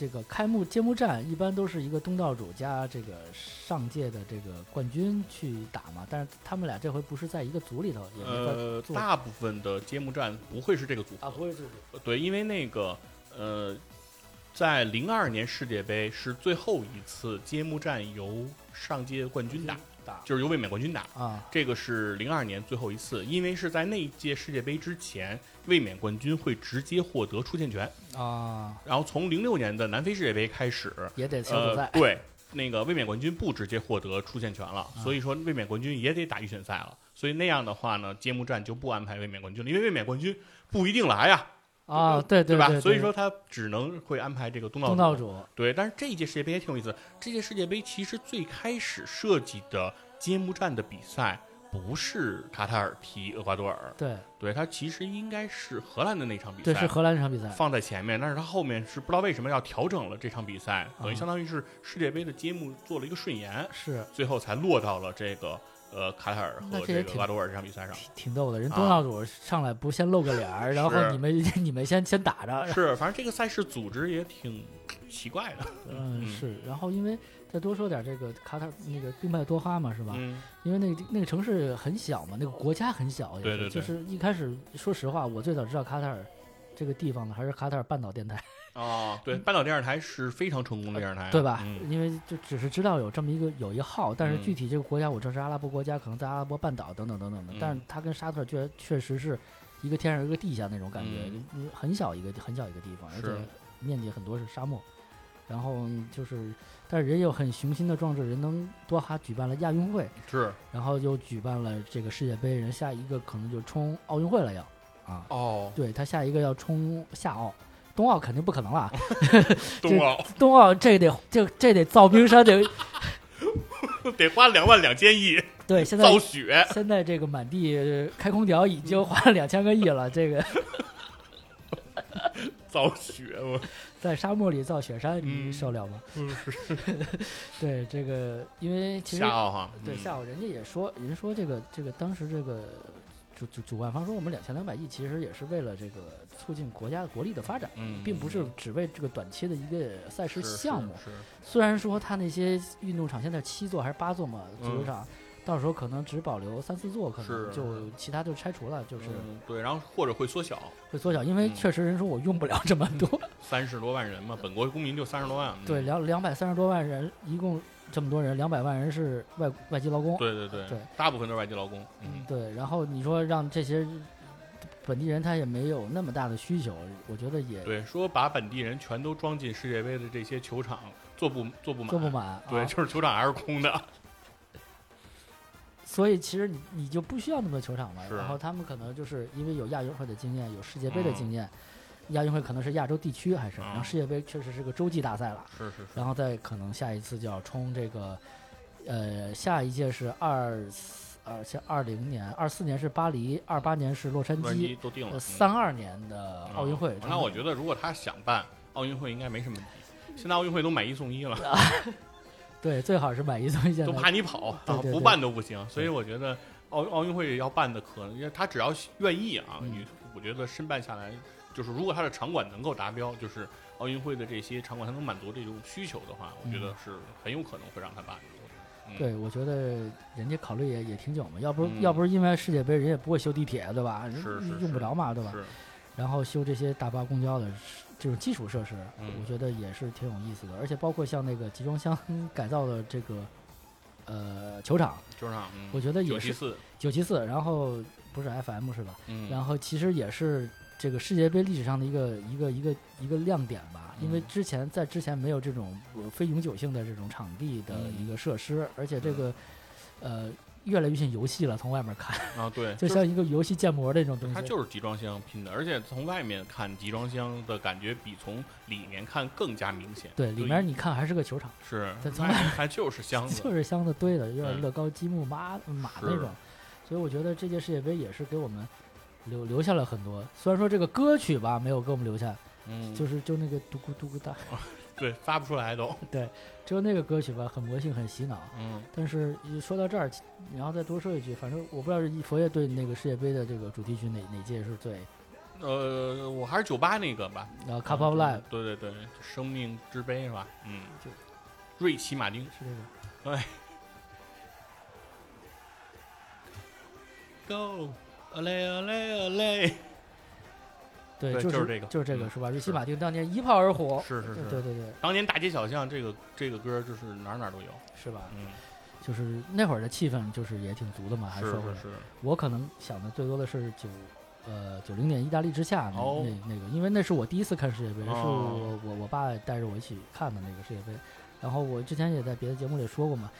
这个开幕揭幕战一般都是一个东道主加这个上届的这个冠军去打嘛，但是他们俩这回不是在一个组里头，也没法呃，大部分的揭幕战不会是这个组合啊，不会是对，因为那个呃，在零二年世界杯是最后一次揭幕战由上届冠军打，打就是由卫冕冠军打。啊，这个是零二年最后一次，因为是在那一届世界杯之前，卫冕冠军会直接获得出线权。啊，然后从零六年的南非世界杯开始，也得小组呃，赛，对，那个卫冕冠军不直接获得出线权了，啊所以说卫冕冠军也得打预选赛了。所以那样的话呢，揭幕战就不安排卫冕冠军了，因为卫冕冠军不一定来呀，啊，对对吧？对，所以说他只能会安排这个东道东道主。对，但是这一届世界杯也挺有意思。这届世界杯其实最开始设计的揭幕战的比赛不是卡塔尔踢厄瓜多尔，对。对，它其实应该是荷兰的那场比赛对是荷兰那场比赛，放在前面，但是它后面是不知道为什么要调整了这场比赛，等于啊。相当于是世界杯的揭幕做了一个顺延，是。最后才落到了这个呃卡塔尔和这个瓦多尔这场比赛上。挺挺逗的。人啊东道主上来不先露个脸儿，然后你们你们先先打着，是，反正这个赛事组织也挺奇怪的。嗯，嗯是，然后因为再多说点这个卡塔那个兵败多哈嘛，是吧？嗯，因为那个那个城市很小嘛，那个国家很小，也对对对是就是一开始说实话，我最早知道卡塔尔这个地方呢，还是卡塔尔半岛电台，哦，对，半岛电视台是非常成功的电视台啊，对吧？嗯。因为就只是知道有这么一个有一号，但是嗯。具体这个国家我知道是阿拉伯国家，可能在阿拉伯半岛等等等等的，嗯。但是它跟沙特确确实是一个天上一个地下那种感觉，嗯。很小一个很小一个地方，而且面积很多是沙漠。然后就是，但是人有很雄心的壮志，人能多哈举办了亚运会，是。然后又举办了这个世界杯，人下一个可能就冲奥运会了要啊，哦，对他下一个要冲夏奥，冬奥肯定不可能了，冬奥。冬奥这得这这得造冰山，得 得花两万两千亿 对，现在造雪，现在这个满地开空调已经花了两千个亿了，这个造雪，我在沙漠里造雪山，你嗯。受了吗？嗯是对，这个因为其实夏奥哈，对，嗯。下午人家也说，人说这个这个当时这个主主主办方说，我们两千两百亿其实也是为了这个促进国家国力的发展，嗯，并不是只为这个短期的一个赛事项目。是虽然说他那些运动场现在七座还是八座嘛，足球嗯场。到时候可能只保留三四座，可能就其他就拆除了，就是嗯对，然后或者会缩小，会缩小，因为嗯确实人说我用不了这么多，三十多万人嘛，本国公民就三十多万，嗯对，两两百三十多万人，一共这么多人，两百万人是外外籍劳工，对对对对，大部分都是外籍劳工，嗯，对，然后你说让这些本地人他也没有那么大的需求，我觉得也对，说把本地人全都装进世界杯的这些球场，坐不坐不满，坐不满，对，啊。就是球场还是空的，所以其实你你就不需要那么多球场了。然后他们可能就是因为有亚运会的经验，有世界杯的嗯经验，亚运会可能是亚洲地区还是，然后嗯世界杯确实是个洲际大赛了，是是是，然后再可能下一次就要冲这个，呃，下一届是二二像二零年、二四年是巴黎，二八年是洛杉矶矶，都定了，三二年的奥运会。那我觉得，如果他想办奥运会，应该没什么问题。现在奥运会都买一送一了，对最好是买一送一，现都怕你跑，对对对不办都不行。所以我觉得奥奥运会要办的可能，因为他只要愿意啊，嗯你我觉得申办下来，就是如果他的场馆能够达标，就是奥运会的这些场馆它能满足这种需求的话，我觉得是很有可能会让他办的。嗯，对，我觉得人家考虑也也挺久嘛，要不要不是因为世界杯，人也不会修地铁，对吧？人是是用不着嘛，对吧？是，然后修这些大巴公交的这种基础设施，嗯我觉得也是挺有意思的。而且包括像那个集装箱 改造的这个呃球场，球场，嗯，我觉得也是九七四，九七四，然后不是 FM 是吧？嗯，然后其实也是这个世界杯历史上的一个一个一个一个亮点吧，因为嗯。之前在之前没有这种呃非永久性的这种场地的嗯。一个设施，而且这个呃越来越像游戏了，从外面看啊，对，就像一个游戏建模的那种东西。它就是集装箱拼的，而且从外面看集装箱的感觉比从里面看更加明显。对，里面你看还是个球场，是它从外面看就是箱 子，就是箱子堆的，有点嗯。乐高积木马马那种，所以我觉得这届世界杯也是给我们留留下了很多。虽然说这个歌曲吧没有给我们留下，嗯，就是就那个嘟咕嘟咕哒，对发不出来都，对只有那个歌曲吧很魔性很洗脑。嗯但是一说到这儿，然后再多说一句，反正我不知道是佛爷对那个世界杯的这个主题曲哪哪届是最，呃，我还是酒吧那个吧，然后 Cup of Life 对对对，生命之杯是吧？嗯就，瑞奇马丁是这个。，Go，a 嘞 a 嘞 a 嘞，对，对就就是这个就是这个嗯是吧？瑞奇是马丁当年一炮而火，是是是，对对对，当年大街小巷这个这个歌就是哪儿哪儿都有，是吧？嗯，就是那会儿的气氛就是也挺足的嘛，还是说回来是是，我可能想的最多的是九，呃，九零年意大利之夏那、哦那那个，因为那是我第一次看世界杯，是哦我我我爸带着我一起看的那个世界杯。然后我之前也在别的节目里说过嘛，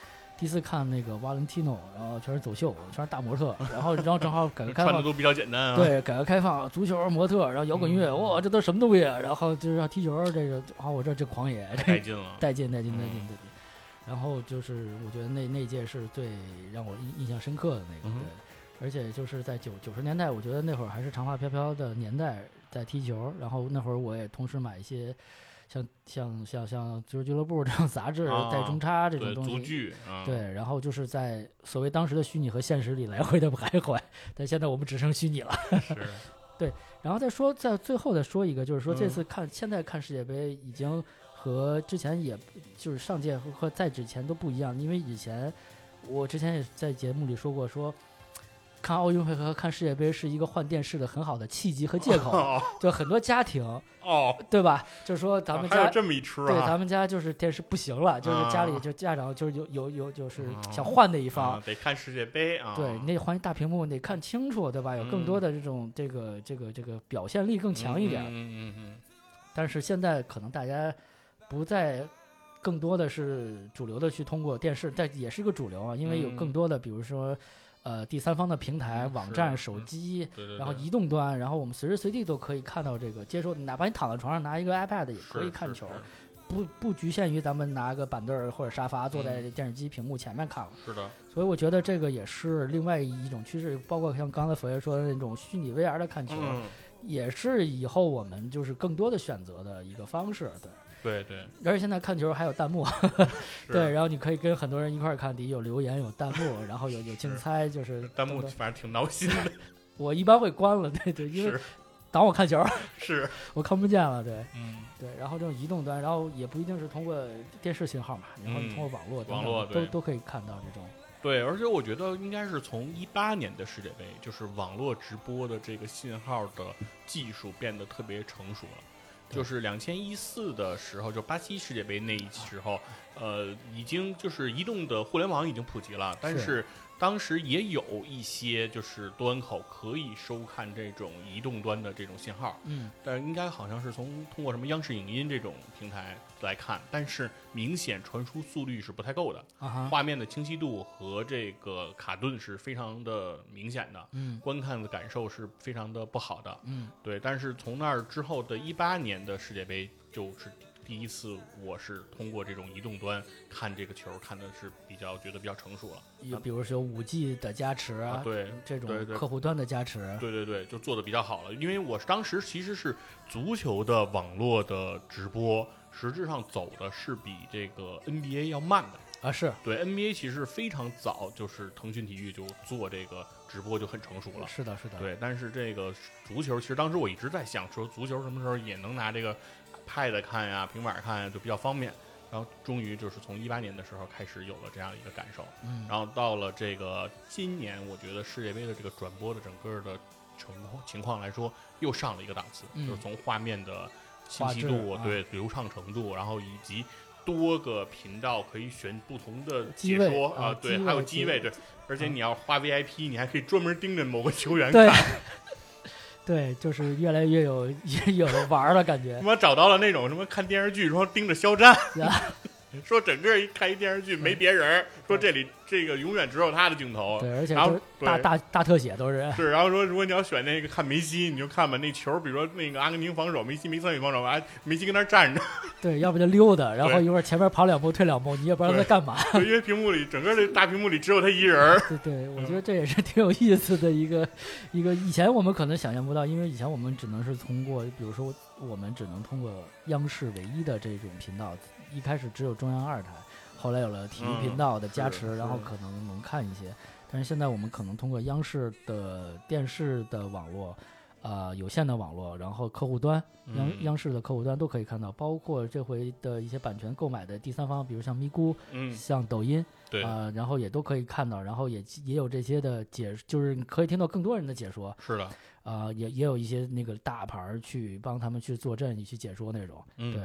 第一次看那个瓦伦蒂诺，然后全是走秀，全是大模特，然后然后正好改革开放。穿的都比较简单啊，，对，改革开放，足球、模特，然后摇滚乐，嗯哇，这都什么东西啊？然后就是要踢球，这个，啊，我这这狂野，太带劲了，带劲带劲带劲嗯带劲。然后就是我觉得那那届是最让我印印象深刻的那个，对，而且就是在九九十年代，我觉得那会儿还是长发飘飘的年代，在踢球。然后那会儿我也同时买一些像像像像足球俱乐部这种 杂志、啊带中插这种东西。剧啊，对，然后就是在所谓当时的虚拟和现实里来回的徘徊，但现在我们只剩虚拟了。是 然后再说，在最后再说一个，就是说这嗯次看、现在看世界杯已经和之前也就是上届和和在之前都不一样，因为以前我之前也在节目里说过，说看奥运会和看世界杯是一个换电视的很好的契机和借口，哦。就很多家庭哦，对吧？就是说咱们家、这么一出对，啊，咱们家就是电视不行了，就是家里啊。就家长就是有有有就是啊想换的一方，啊得看世界杯啊，对你得换一大屏幕，你得看清楚，对吧？有更多的这种这个这个这个表现力更强一点。嗯嗯嗯嗯但是现在可能大家不再更多的是主流的去通过电视，但也是一个主流啊，因为有嗯。更多的比如说呃第三方的平台、网站、嗯手机。对对，然后移动端，然后我们随时随地都可以看到这个接收，哪怕你躺在床上拿一个 iPad 也可以看球，不不局限于咱们拿个板凳或者沙发坐在嗯电视机屏幕前面看了。是的，所以我觉得这个也是另外一种趋势，包括像刚才佛爷说的那种虚拟 VR 的看球，嗯，也是以后我们就是更多的选择的一个方式。对，对对，而且现在看球还有弹幕，是。对，然后你可以跟很多人一块儿看，底下有留言、有弹幕，然后有有竞猜，就是弹幕反正挺闹心的，我一般会关了，对对，因为挡我看球，是，我看不见了，对。嗯，对。然后这种移动端，然后也不一定是通过电视信号嘛，然后通过网络网络对。都都可以看到这种。对，而且我觉得应该是从一八年的世界杯，就是网络直播的这个信号的技术变得特别成熟了。对就是两千一四的时候，就巴西世界杯那一时候，呃，已经就是移动的互联网已经普及了，但是。是当时也有一些就是端口可以收看这种移动端的这种信号，嗯，但应该好像是从通过什么央视影音这种平台来看，但是明显传输速率是不太够的。啊，画面的清晰度和这个卡顿是非常的明显的，嗯观看的感受是非常的不好的。嗯，对，但是从那儿之后的一八年的世界杯，就是第一次我是通过这种移动端看这个球，看的是比较觉得比较成熟了。也比如说有五 G 的加持啊，对，这种客户端的加持，对对对，就做的比较好了。因为我当时其实是足球的网络的直播，实质上走的是比这个 NBA 要慢的。啊，是对 NBA 其实非常早，就是腾讯体育就做这个直播就很成熟了。是的，是的，对，但是这个足球，其实当时我一直在想，说足球什么时候也能拿这个 Pad 看呀、平板看呀，就比较方便。然后终于就是从一八年的时候开始有了这样一个感受，嗯，然后到了这个今年，我觉得世界杯的这个转播的整个的情况情况来说，又上了一个档次，嗯。就是从画面的清晰度、啊对流畅程度，然后以及多个频道可以选不同的解说啊对，还有机机位，对，而且啊。你要花 VIP，你还可以专门盯着某个球员看，对，就是越来越有 越有玩的感觉我。找到了那种什么看电视剧，然后盯着肖战，说整个一看一电视剧没别人儿，说这里这个永远只有他的镜头，对，而且然是大大大特写都是。是，然后说如果你要选那个看梅西，你就看吧，那球，比如说那个阿根廷防守，梅西没参与防守，啊，梅西跟那站着，对，要不就溜达，然后一会儿前面跑两步退两步，你也不知道他在干嘛。就因为屏幕里整个这大屏幕里只有他一人儿。对对，我觉得这也是挺有意思的一个一个。以前我们可能想象不到，因为以前我们只能是通过，比如说我们只能通过央视唯一的这种频道，一开始只有中央二台，后来有了体育频道的加持，是然后可能能看一些。但是现在我们可能通过央视的电视的网络。呃，有线的网络，然后客户端，央嗯央视的客户端都可以看到，包括这回的一些版权购买的第三方，比如像咪咕，嗯，像抖音，对，啊、然后也都可以看到，然后也也有这些的解，就是你可以听到更多人的解说，是的，啊、也也有一些那个大牌儿去帮他们去坐镇，去解说那种，嗯，对。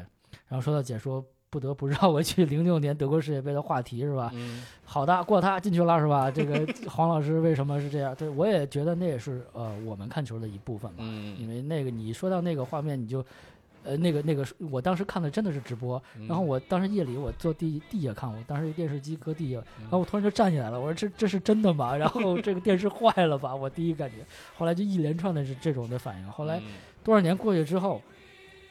然后说到解说，不得不绕回去零六年德国世界杯的话题是吧？嗯，好的，过他进去了是吧？这个 黄老师为什么是这样？对我也觉得那也是呃我们看球的一部分吧，因嗯，为那个你说到那个画面，你就。呃，那个那个，我当时看的真的是直播，嗯然后我当时夜里我坐地地下看，我当时电视机搁地下，嗯然后我突然就站起来了，我说这这是真的吗？然后这个电视坏了吧？我第一感觉，后来就一连串的是这种的反应。后来嗯多少年过去之后，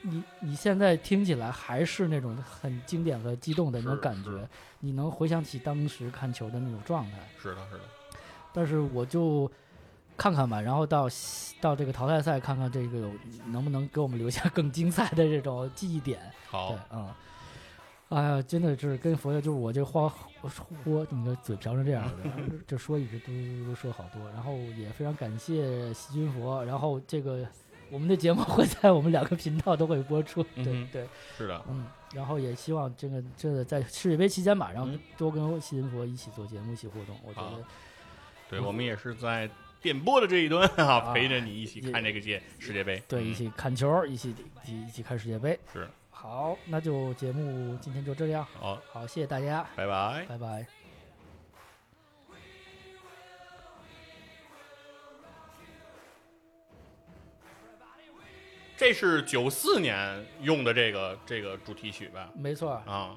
你你现在听起来还是那种很经典和激动的那种感觉，你能回想起当时看球的那种状态。是的，是的，但是我就看看吧，然后到到这个淘汰赛看看这个有能不能给我们留下更精彩的这种记忆点。好对，，嗯，哎呀，真的是跟佛爷，就是我这话豁，你的嘴瓢成这样的，这说一直嘟嘟嘟说好多，然后也非常感谢细菌佛，然后这个我们的节目会在我们两个频道都会播出，对、嗯对，是的，嗯，然后也希望这个这个在世界杯期间吧，然后嗯多跟细菌佛一起做节目，一起互动，我觉得对我们也是在电波的这一端啊，啊陪着你一起看这个届世界杯。对，嗯。一起看球，一起一起一起看世界杯。是。好，那就节目今天就这样，好，好，谢谢大家，拜拜。拜拜。这是九四年用的这个这个主题曲吧？没错儿，啊，